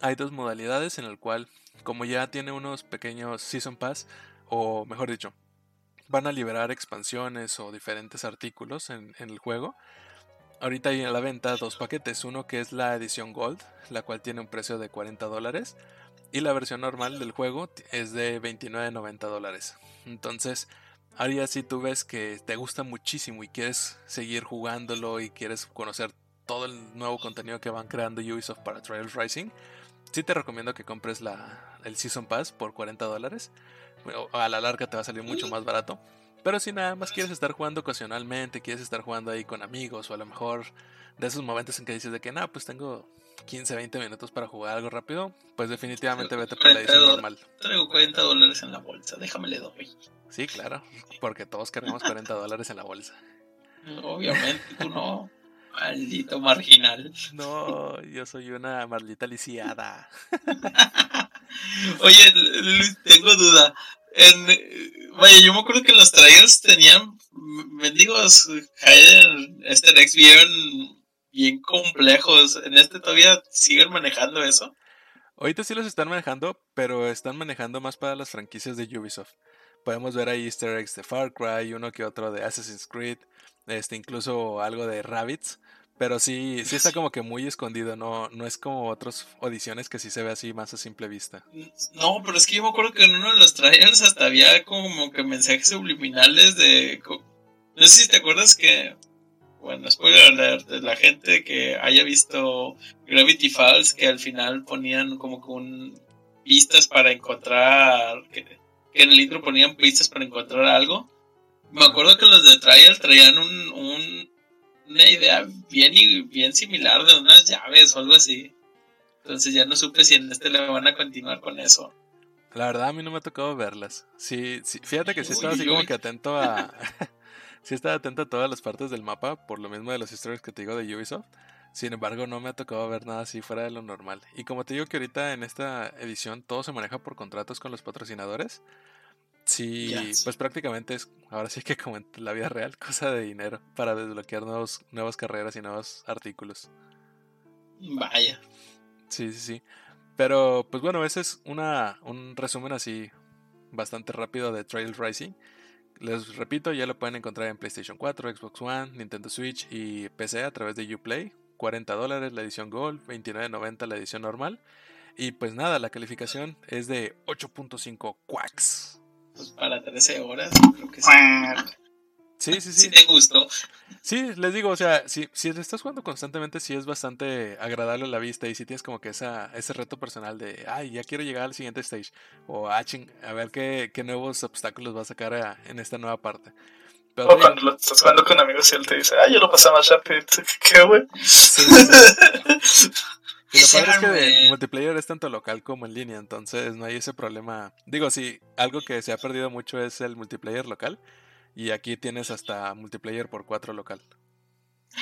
Hay dos modalidades en el cual, como ya tiene unos pequeños Season Pass, o mejor dicho, van a liberar expansiones o diferentes artículos en el juego, Ahorita hay a la venta dos paquetes, uno que es la edición Gold, la cual tiene un precio de 40 dólares, y la versión normal del juego es de 29.90 dólares. Entonces, ahora si tú ves que te gusta muchísimo y quieres seguir jugándolo y quieres conocer todo el nuevo contenido que van creando Ubisoft para Trials Rising, sí te recomiendo que compres la, el Season Pass por 40 dólares. A la larga te va a salir mucho más barato. Pero si nada más quieres estar jugando ocasionalmente, quieres estar jugando ahí con amigos o a lo mejor de esos momentos en que dices de que no, pues tengo 15, 20 minutos para jugar algo rápido, pues definitivamente vete por la edición normal. Traigo 40 dólares en la bolsa, déjame le doy. Sí, claro, porque todos queremos 40 dólares en la bolsa. [laughs] Obviamente, tú no. Maldito marginal. No, yo soy una maldita lisiada. [laughs] Oye, tengo duda. En, vaya, yo me acuerdo que los trailers tenían mendigos este Rex bien, bien complejos. ¿En este todavía siguen manejando eso? Ahorita sí los están manejando, pero están manejando más para las franquicias de Ubisoft. Podemos ver ahí easter eggs de Far Cry, uno que otro de Assassin's Creed, este, incluso algo de Rabbits. Pero sí, sí está [laughs] como que muy escondido, no, no es como otras audiciones que sí se ve así más a simple vista. No, pero es que yo me acuerdo que en uno de los trailers hasta había como que mensajes subliminales de... No sé si te acuerdas que... Bueno, spoiler alert, la gente que haya visto Gravity Falls, que al final ponían como que un... pistas para encontrar... Que, que en el intro ponían pistas para encontrar algo. Me acuerdo que los de trial traían un, un una idea bien, bien similar de unas llaves o algo así. Entonces ya no supe si en este le van a continuar con eso. La verdad a mí no me ha tocado verlas. Sí, sí fíjate que sí estaba así como que atento a... [laughs] sí estaba atento a todas las partes del mapa, por lo mismo de las historias que te digo de Ubisoft. Sin embargo, no me ha tocado ver nada así fuera de lo normal. Y como te digo que ahorita en esta edición todo se maneja por contratos con los patrocinadores, Sí, pues prácticamente es, ahora sí que como en la vida real, [laughs] cosa de dinero para desbloquear nuevos, nuevas carreras y nuevos artículos. Vaya. Sí, sí, sí. Pero, pues bueno, ese es una, un resumen así bastante rápido de Trail Rising. Les repito, ya lo pueden encontrar en PlayStation 4, Xbox One, Nintendo Switch y PC a través de Uplay. 40 dólares la edición Gold, 29.90 la edición normal. Y pues nada, la calificación es de 8.5 quacks. Pues, para 13 horas, creo que sí. Sí, sí, sí. te gustó. Sí, les digo, o sea, si, si estás jugando constantemente, sí es bastante agradable a la vista y si tienes como que esa, ese reto personal de, ay, ya quiero llegar al siguiente stage o ah, a ver qué, qué nuevos obstáculos va a sacar en esta nueva parte. o cuando lo estás jugando con amigos y él te dice, ay, yo lo pasé más [laughs] rápido. ¿Qué, güey? [laughs] Y lo [laughs] padre es que el multiplayer es tanto local como en línea, entonces no hay ese problema. Digo, sí, algo que se ha perdido mucho es el multiplayer local. Y aquí tienes hasta multiplayer por 4 local.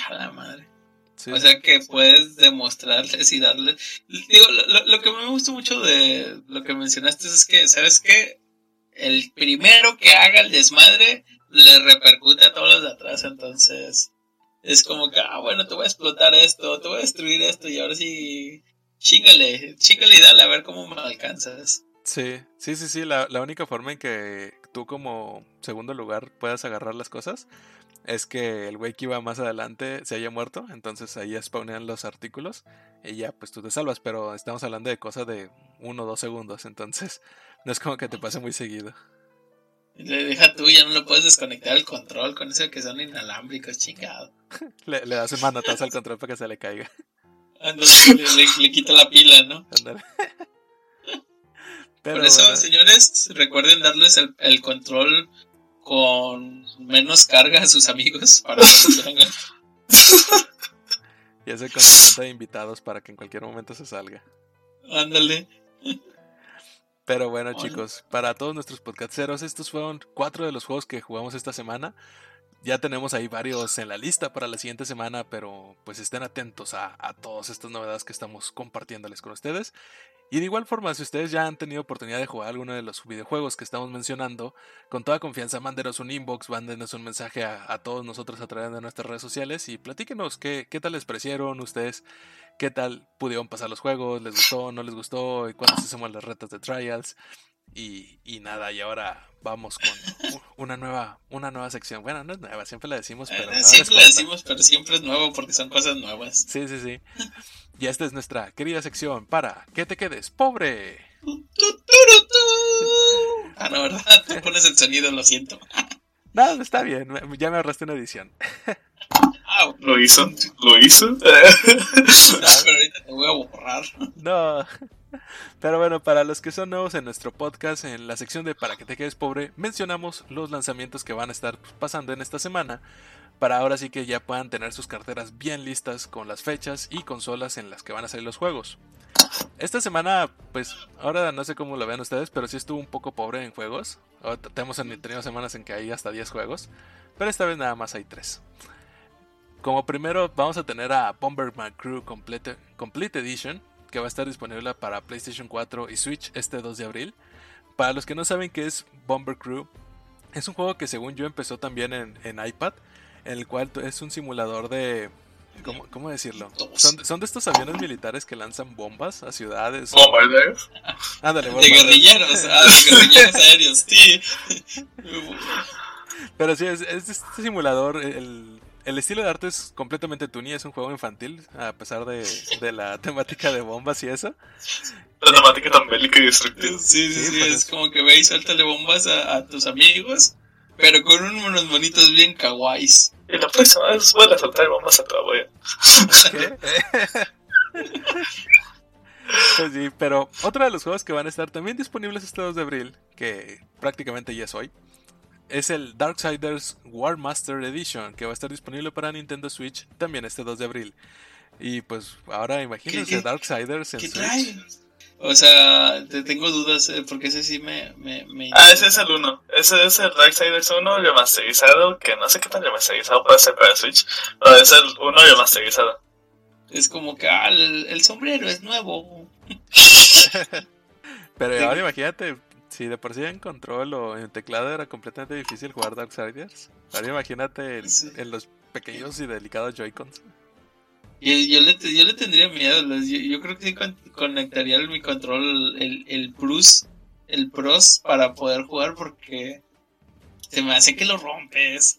A la madre. Sí, O sea que puedes demostrarles y darles. Digo, lo, lo- lo que me gustó mucho de lo que mencionaste es que, ¿sabes qué? El primero que haga el desmadre le repercute a todos los de atrás, entonces es como que, ah, bueno, te voy a explotar esto, te voy a destruir esto y ahora sí, chingale, chingale y dale a ver cómo me alcanzas. sí, sí, sí, sí, La, la única forma en que tú como segundo lugar puedas agarrar las cosas es que el güey que iba más adelante se haya muerto, entonces ahí spawnean los artículos y ya pues tú te salvas, pero estamos hablando de cosas de uno o dos segundos, entonces [laughs] no es como que te pase muy seguido. Le deja tú, ya no lo puedes desconectar el control con eso que son inalámbricos, chingado. [laughs] Le, le das un manotazo al control para que se le caiga. Entonces le, le- le quita la pila, ¿no? Ándale. Pero [laughs] Por eso, bueno, señores, recuerden darles el, el control con menos carga a sus amigos para cuando tengan. [laughs] y ese con de invitados para que en cualquier momento se salga. Ándale. Pero bueno, Hola. chicos, para todos nuestros podcasteros, estos fueron cuatro de los juegos que jugamos esta semana. Ya tenemos ahí varios en la lista para la siguiente semana, pero pues estén atentos a, a todas estas novedades que estamos compartiéndoles con ustedes. Y de igual forma, si ustedes ya han tenido oportunidad de jugar alguno de los videojuegos que estamos mencionando, con toda confianza mándenos un inbox, mándenos un mensaje a, todos nosotros a través de nuestras redes sociales y platíquenos qué, qué tal les parecieron ustedes, qué tal pudieron pasar los juegos, les gustó, no les gustó, y cuándo se hacemos las retas de trials. Y, y nada, y ahora vamos con [laughs] una nueva, una nueva sección. Bueno, no es nueva, siempre la decimos, pero Eh, siempre corta. decimos, pero siempre es nuevo porque son cosas nuevas. Sí, sí, sí. [laughs] Y esta es nuestra querida sección para que te quedes pobre. Ah, no, ¿verdad? Tú [laughs] pones el sonido, lo siento. No, está bien, ya me ahorraste una edición. Ah, ¿Lo hizo? ¿Lo hizo? no, pero ahorita te voy a borrar. No. Pero bueno, para los que son nuevos en nuestro podcast, en la sección de Para que te quedes pobre, mencionamos los lanzamientos que van a estar pasando en esta semana. Para ahora sí que ya puedan tener sus carteras bien listas con las fechas y consolas en las que van a salir los juegos. Esta semana, pues, ahora no sé cómo lo vean ustedes, pero sí estuvo un poco pobre en juegos. Tenemos en- tenido semanas en que hay hasta 10 juegos, pero esta vez nada más hay 3. Como primero vamos a tener a Bomberman Crew Complete Edition, que va a estar disponible para PlayStation 4 y Switch este 2 de abril. Para los que no saben qué es Bomber Crew, es un juego que según yo empezó también en, en iPad, en el cual es un simulador de... ¿Cómo, cómo decirlo? Son, son de estos aviones militares que lanzan bombas a ciudades. Ándale, De guerrilleros, ah, de guerrilleros aéreos, sí. [laughs] Pero sí, es, es este simulador. El, el estilo de arte es completamente tuní, es un juego infantil, a pesar de, de la [laughs] temática de bombas y eso. La temática tan bélica y destructiva. Sí, sí, Sí, sí, pues es es- como que ve y suéltale bombas a, a tus amigos, pero con unos monitos bien kawaiis. Y la próxima vez voy a soltar bombas a tu abuela. ¿Qué? [laughs] Pues sí, pero otro de los juegos que van a estar también disponibles este 2 de abril, que prácticamente ya es hoy, es el Darksiders War Master Edition, que va a estar disponible para Nintendo Switch también este 2 de abril. Y pues ahora imagínense ¿Qué- qué- Darksiders en ¿Qué Switch. trae? O sea, te tengo dudas, eh, porque ese sí me... me, me Ah, ese es el 1. Ese es el Darksiders 1 remasterizado, que no sé qué tan remasterizado puede ser para Switch, pero es el 1 remasterizado. Es como que, ah, el, el sombrero es nuevo. [laughs] Pero ahora imagínate, si de por sí en control o en teclado era completamente difícil jugar Darksiders, ahora imagínate en, Sí. en los pequeños y delicados Joy-Cons. Yo, yo, le, yo le tendría miedo, yo, yo creo que sí con- conectaría mi control, el, el Plus, el Pros, para poder jugar porque se me hace que lo rompes.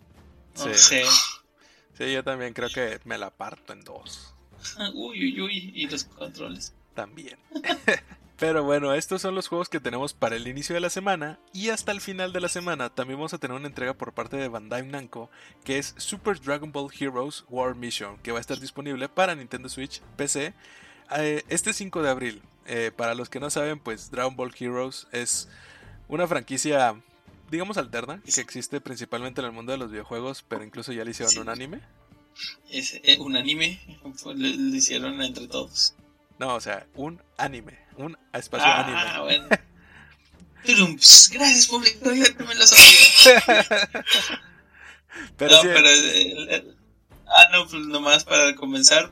No Sí. sé. Sí, yo también creo que me la parto en dos. [laughs] Uy, uy, uy, y los controles. también. [laughs] Pero bueno, estos son los juegos que tenemos para el inicio de la semana y hasta el final de la semana también vamos a tener una entrega por parte de Bandai Namco que es Super Dragon Ball Heroes War Mission que va a estar disponible para Nintendo Switch, PC eh, este 5 de abril. Eh, para los que no saben, pues Dragon Ball Heroes es una franquicia digamos alterna que existe principalmente en el mundo de los videojuegos, pero incluso ya le hicieron Sí. un anime. Es eh, un anime, fue- le, le hicieron entre todos. No, o sea, un anime. Un espacio Ah, anime. bueno. [laughs] Turumps. Gracias, público. Ya me lo sabía. [laughs] Pero no, sí, pero. el- el- ah, no, pues nomás para comenzar.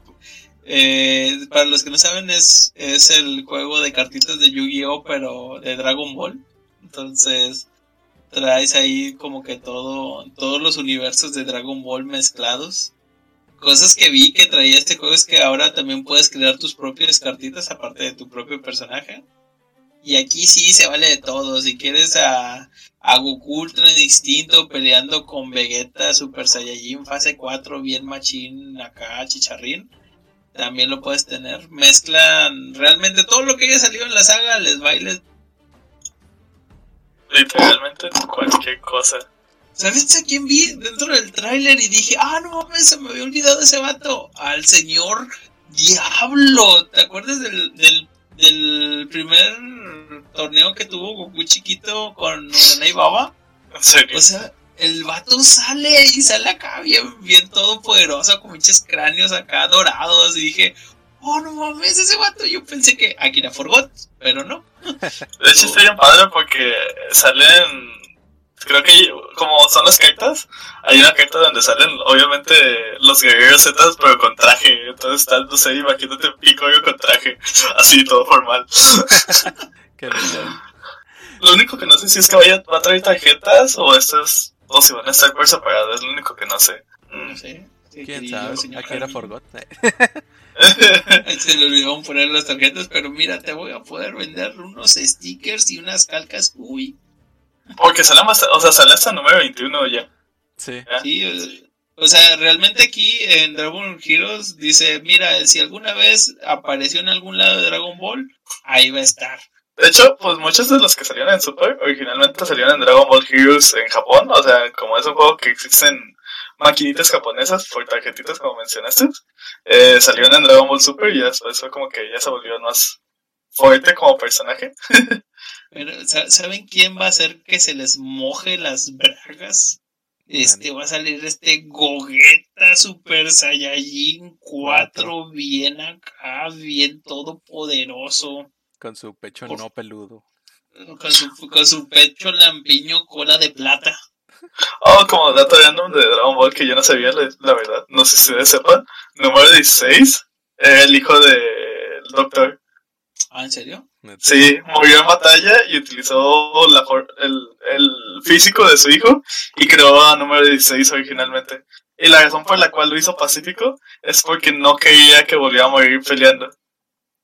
eh, para los que no saben, es, es el juego de cartitas de Yu-Gi-Oh! pero de Dragon Ball. Entonces, traes ahí como que todo, todos los universos de Dragon Ball mezclados. Cosas que vi que traía este juego es que ahora también puedes crear tus propias cartitas aparte de tu propio personaje. Y aquí sí se vale de todo. Si quieres a, Goku Ultra Instinto peleando con Vegeta Super Saiyajin fase 4, bien machín acá, chicharrín. También lo puedes tener. Mezclan realmente todo lo que haya salido en la saga, les bailes. Literalmente cualquier cosa. ¿Sabes a quién vi dentro del tráiler? Y dije, ah, no mames, se me había olvidado ese vato. Al señor Diablo. ¿Te acuerdas del, del, del primer torneo que tuvo Goku chiquito con René Baba? O sea, el vato sale y sale acá bien, bien todopoderoso, con muchos cráneos acá dorados. Y dije, oh, no mames, ese vato. Yo pensé que Akira Forgot, pero no. De hecho, está bien padre porque salen. Creo que como son las cartas, hay una carta donde salen obviamente los guerreros Z, pero con traje. Entonces está, no sé, imagínate Picoyo con traje, [laughs] así todo formal. [laughs] qué lindo. Lo único que no sé si es que vaya, va a traer tarjetas o estas, o si van a estar por separado, es lo único que no sé. Mm. Sí, ¿Quién sabe? señor Aquí era. Forgot. [laughs] Se le olvidó poner las tarjetas, pero mira, te voy a poder vender unos stickers y unas calcas. Uy, Porque sale hasta, o sea, sale hasta el número 21 ya. Sí. ¿ya? sí. o- O sea, realmente aquí en Dragon Heroes dice, mira, si alguna vez apareció en algún lado de Dragon Ball, ahí va a estar. De hecho, pues muchos de los que salieron en Super originalmente salieron en Dragon Ball Heroes en Japón. O sea, como es un juego que existen maquinitas japonesas por tarjetitas, como mencionaste, eh, salieron en Dragon Ball Super y ya fue como que ya se volvió más fuerte como personaje. [laughs] Pero, ¿sa- ¿saben quién va a hacer que se les moje las bragas? Este va a salir este Gogeta Super Saiyajin 4 bien acá, bien todopoderoso. Con su pecho no peludo. Con su, con su pecho lampiño cola de plata. Oh, como dato random de Dragon Ball que yo no sabía, la, la verdad. No sé si ustedes sepan. Número 16, era el hijo del doctor. ¿Ah, en serio? Sí, murió en batalla y utilizó la, for- el, el físico de su hijo y creó a número 16 originalmente. Y la razón por la cual lo hizo pacífico es porque no quería que volviera a morir peleando.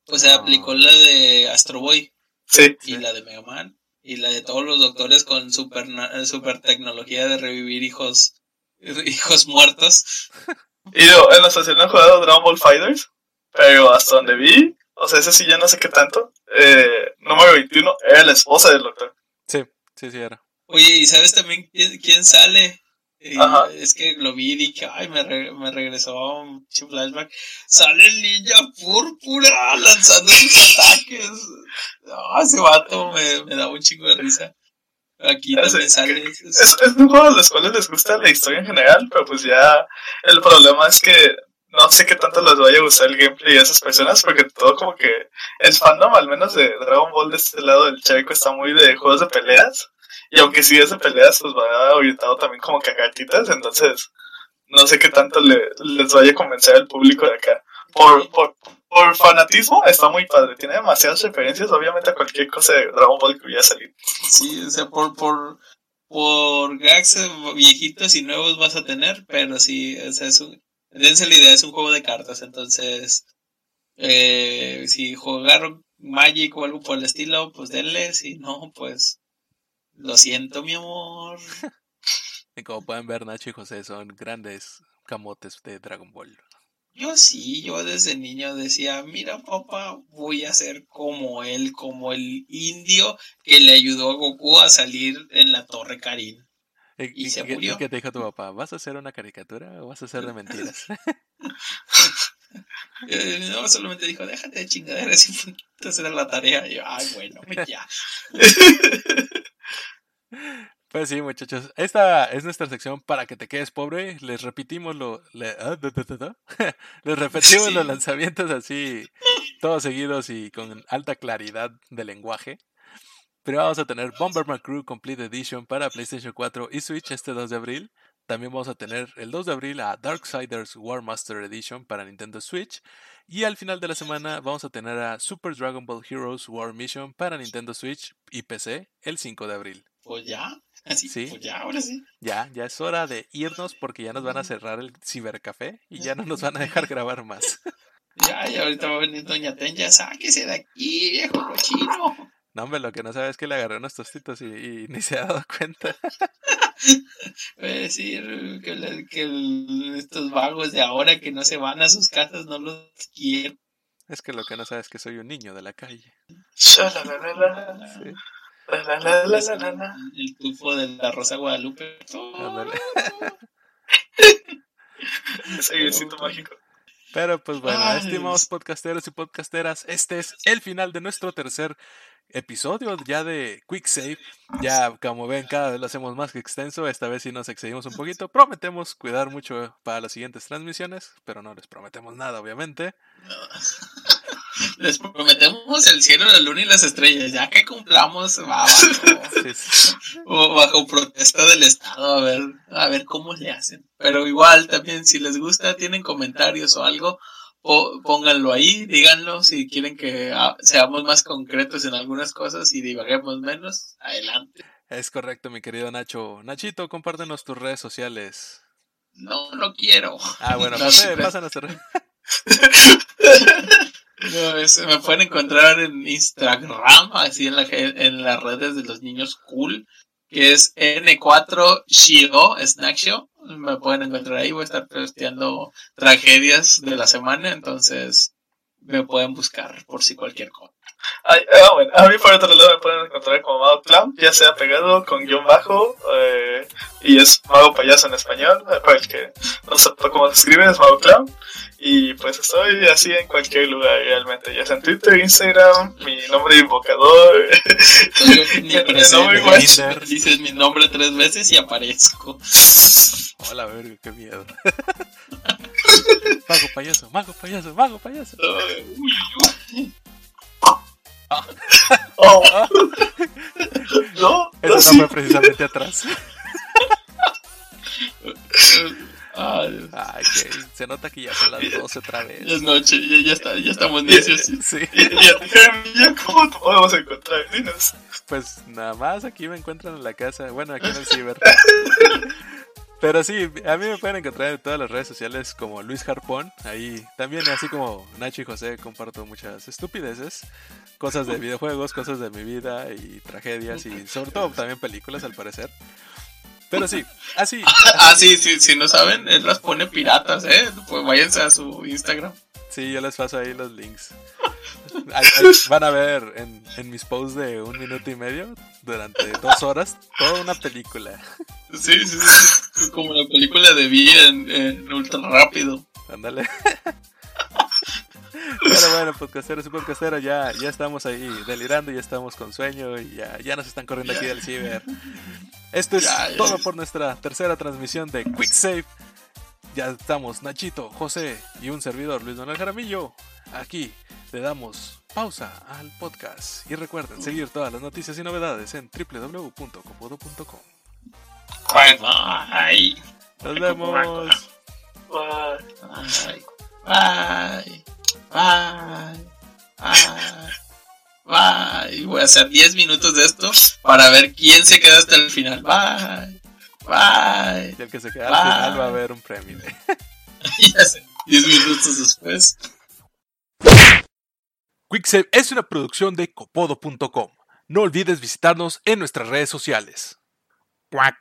O sea, Ah. aplicó la de Astro Boy Sí, y la de Mega Man y la de todos los doctores con super, na- super tecnología de revivir hijos [laughs] hijos muertos. y yo en la estación he jugado Dragon Ball Fighters, pero hasta donde vi, o sea, ese sí ya no sé qué tanto. Eh, número 21 era la esposa del doctor. Sí, sí, sí era. Oye, ¿y sabes también quién, quién sale? Y Ajá. Es que lo vi y dije, ay, me, re- me regresó un flashback. Sale el ninja púrpura lanzando sus ataques. Ah, ese vato me, me da un chingo de risa. Aquí Ese- también sale. Es, es un juego a los cuales les gusta la historia en general, pero pues ya el problema es que no sé qué tanto les vaya a gustar el gameplay a esas personas, porque todo como que el fandom, al menos de Dragon Ball de este lado del charco, está muy de juegos de peleas. Y aunque sí es de peleas, pues va orientado también como que entonces no sé qué tanto le- les vaya a convencer al público de acá. Por, por, por fanatismo está muy padre, tiene demasiadas referencias, obviamente a cualquier cosa de Dragon Ball que hubiera salido. Sí, o sea, por, por, por gags viejitos y nuevos vas a tener, pero sí, o sea, es un, dense la idea, es un juego de cartas, entonces, eh, si jugaron Magic o algo por el estilo, pues denle, si no, pues, lo siento, mi amor. [laughs] Y como pueden ver, Nacho y José son grandes camotes de Dragon Ball. Yo sí, yo desde niño decía, mira papá, voy a ser como él, como el indio que le ayudó a Goku a salir en la Torre Karin. ¿Y, Y se murió. qué te dijo tu papá? [laughs] ¿Vas a hacer una caricatura o vas a hacer de mentiras? [laughs] Eh, no, solamente dijo, déjate de chingaderas [laughs] y hacer la tarea. Y yo, ay, bueno, ya. Pues sí, muchachos. Esta es nuestra sección para que te quedes pobre. Les repetimos lo, le- ah, da, da, da, da. Les repetimos Sí. los lanzamientos así, todos seguidos y con alta claridad de lenguaje. Pero vamos a tener Bomberman Crew Complete Edition para PlayStation 4 y Switch este 2 de abril. También vamos a tener el 2 de abril a Darksiders War Master Edition para Nintendo Switch. Y al final de la semana vamos a tener a Super Dragon Ball Heroes War Mission para Nintendo Switch y PC el 5 de abril. Pues ya, así, [laughs] Sí. pues ya, ahora sí. Ya, ya es hora de irnos porque ya nos van a cerrar el cibercafé y ya no nos van a dejar grabar más. [laughs] Ya, y ahorita va a venir Doña Ten, ya sáquese de aquí, viejo cochino. No, hombre, lo que no sabe es que le agarré unos tostitos y, y [laughs] ni se ha dado cuenta. Voy a decir que, que el- estos vagos de ahora que no se van a sus casas no los quieren. Es que lo que no sabe es que soy un niño de la calle. Sí. El tufo de la Rosa Guadalupe. ándale. [laughs] Ese airecito mágico. Pero pues bueno, Ay, estimados podcasteros y podcasteras, este es el final de nuestro tercer episodio ya de Quick Save. Ya como ven, cada vez lo hacemos más que extenso. Esta vez sí nos excedimos un poquito. Prometemos cuidar mucho para las siguientes transmisiones, pero no les prometemos nada, obviamente. [laughs] Les prometemos el cielo, la luna y las estrellas. Ya que cumplamos, va bajo, [laughs] Sí, sí. o bajo protesta del Estado, a ver, a ver cómo le hacen. Pero igual también, si les gusta, tienen comentarios o algo, pónganlo ahí, díganlo. Si quieren que ah, seamos más concretos en algunas cosas y divaguemos menos, adelante. Es correcto, mi querido Nacho. Nachito, compártenos tus redes sociales. No lo quiero. Ah, bueno, [laughs] No, José, sí, pásanos tu red. [laughs] No, es- me pueden encontrar en Instagram, así en, la, en las redes de los niños cool, que es N4 Shio Snack Show. Me pueden encontrar ahí, voy a estar posteando tragedias de la semana, entonces me pueden buscar por si cualquier cosa. Ay, ah, bueno, a mí por otro lado me pueden encontrar como Mago Clown, ya sea pegado con guion bajo, eh, y es Mago Payaso en español, eh, para el que no sepa cómo se escribe, es Mago Clown. Y pues estoy así en cualquier lugar realmente, ya sea en Twitter, Instagram, mi nombre de invocador. Entonces, yo ni. [laughs] Tinder. dices mi nombre tres veces y aparezco. [laughs] Hola, verga, qué miedo. mago payaso, mago payaso, mago payaso. Uy, uy. [laughs] Oh. no, Eso no, no sí. fue precisamente atrás. Ay, Ay, que se nota que ya son las 12 otra ya es vez. noche, ya, ya, está, ya estamos [laughs] necios. Sí, Y, ¿cómo te podemos encontrar? Dinos. pues nada más aquí me encuentran en la casa. Bueno, aquí en el ciber. [laughs] Pero sí, a mí me pueden encontrar en todas las redes sociales como Luis Harpón. Ahí también, así como Nacho y José, comparto muchas estupideces. Cosas de [laughs] videojuegos, cosas de mi vida y tragedias y sobre todo también películas al parecer. Pero sí, así. [laughs] Ah, sí, sí, si no saben, él las pone piratas, ¿eh? Pues váyanse a su Instagram. Sí, yo les paso ahí los links. [laughs] Van a ver en, en mis posts de un minuto y medio, durante dos horas, toda una película. Sí, sí, sí. Como la película de Vi en, en ultra rápido. Ándale. [laughs] Pero bueno, podcasteros y podcasteras, ya, ya estamos ahí delirando, ya estamos con sueño y ya, ya nos están corriendo aquí del ciber. Esto es Ya, ya. todo por nuestra tercera transmisión de Quick Save. Ya estamos Nachito, José y un servidor, Luis Manuel Jaramillo. Aquí le damos pausa al podcast. Y recuerden seguir todas las noticias y novedades en www.copodo.com. Bye, bye. Nos vemos. Bye. Bye. Bye. Bye. Bye. Voy a hacer 10 minutos de esto para ver quién se queda hasta el final. Bye. Bye. Y el que se queda al final Bye. va a haber un premio. [laughs] Ya sé, 10 minutos después. QuickSave es una producción de copodo.com. No olvides visitarnos en nuestras redes sociales. Cuac.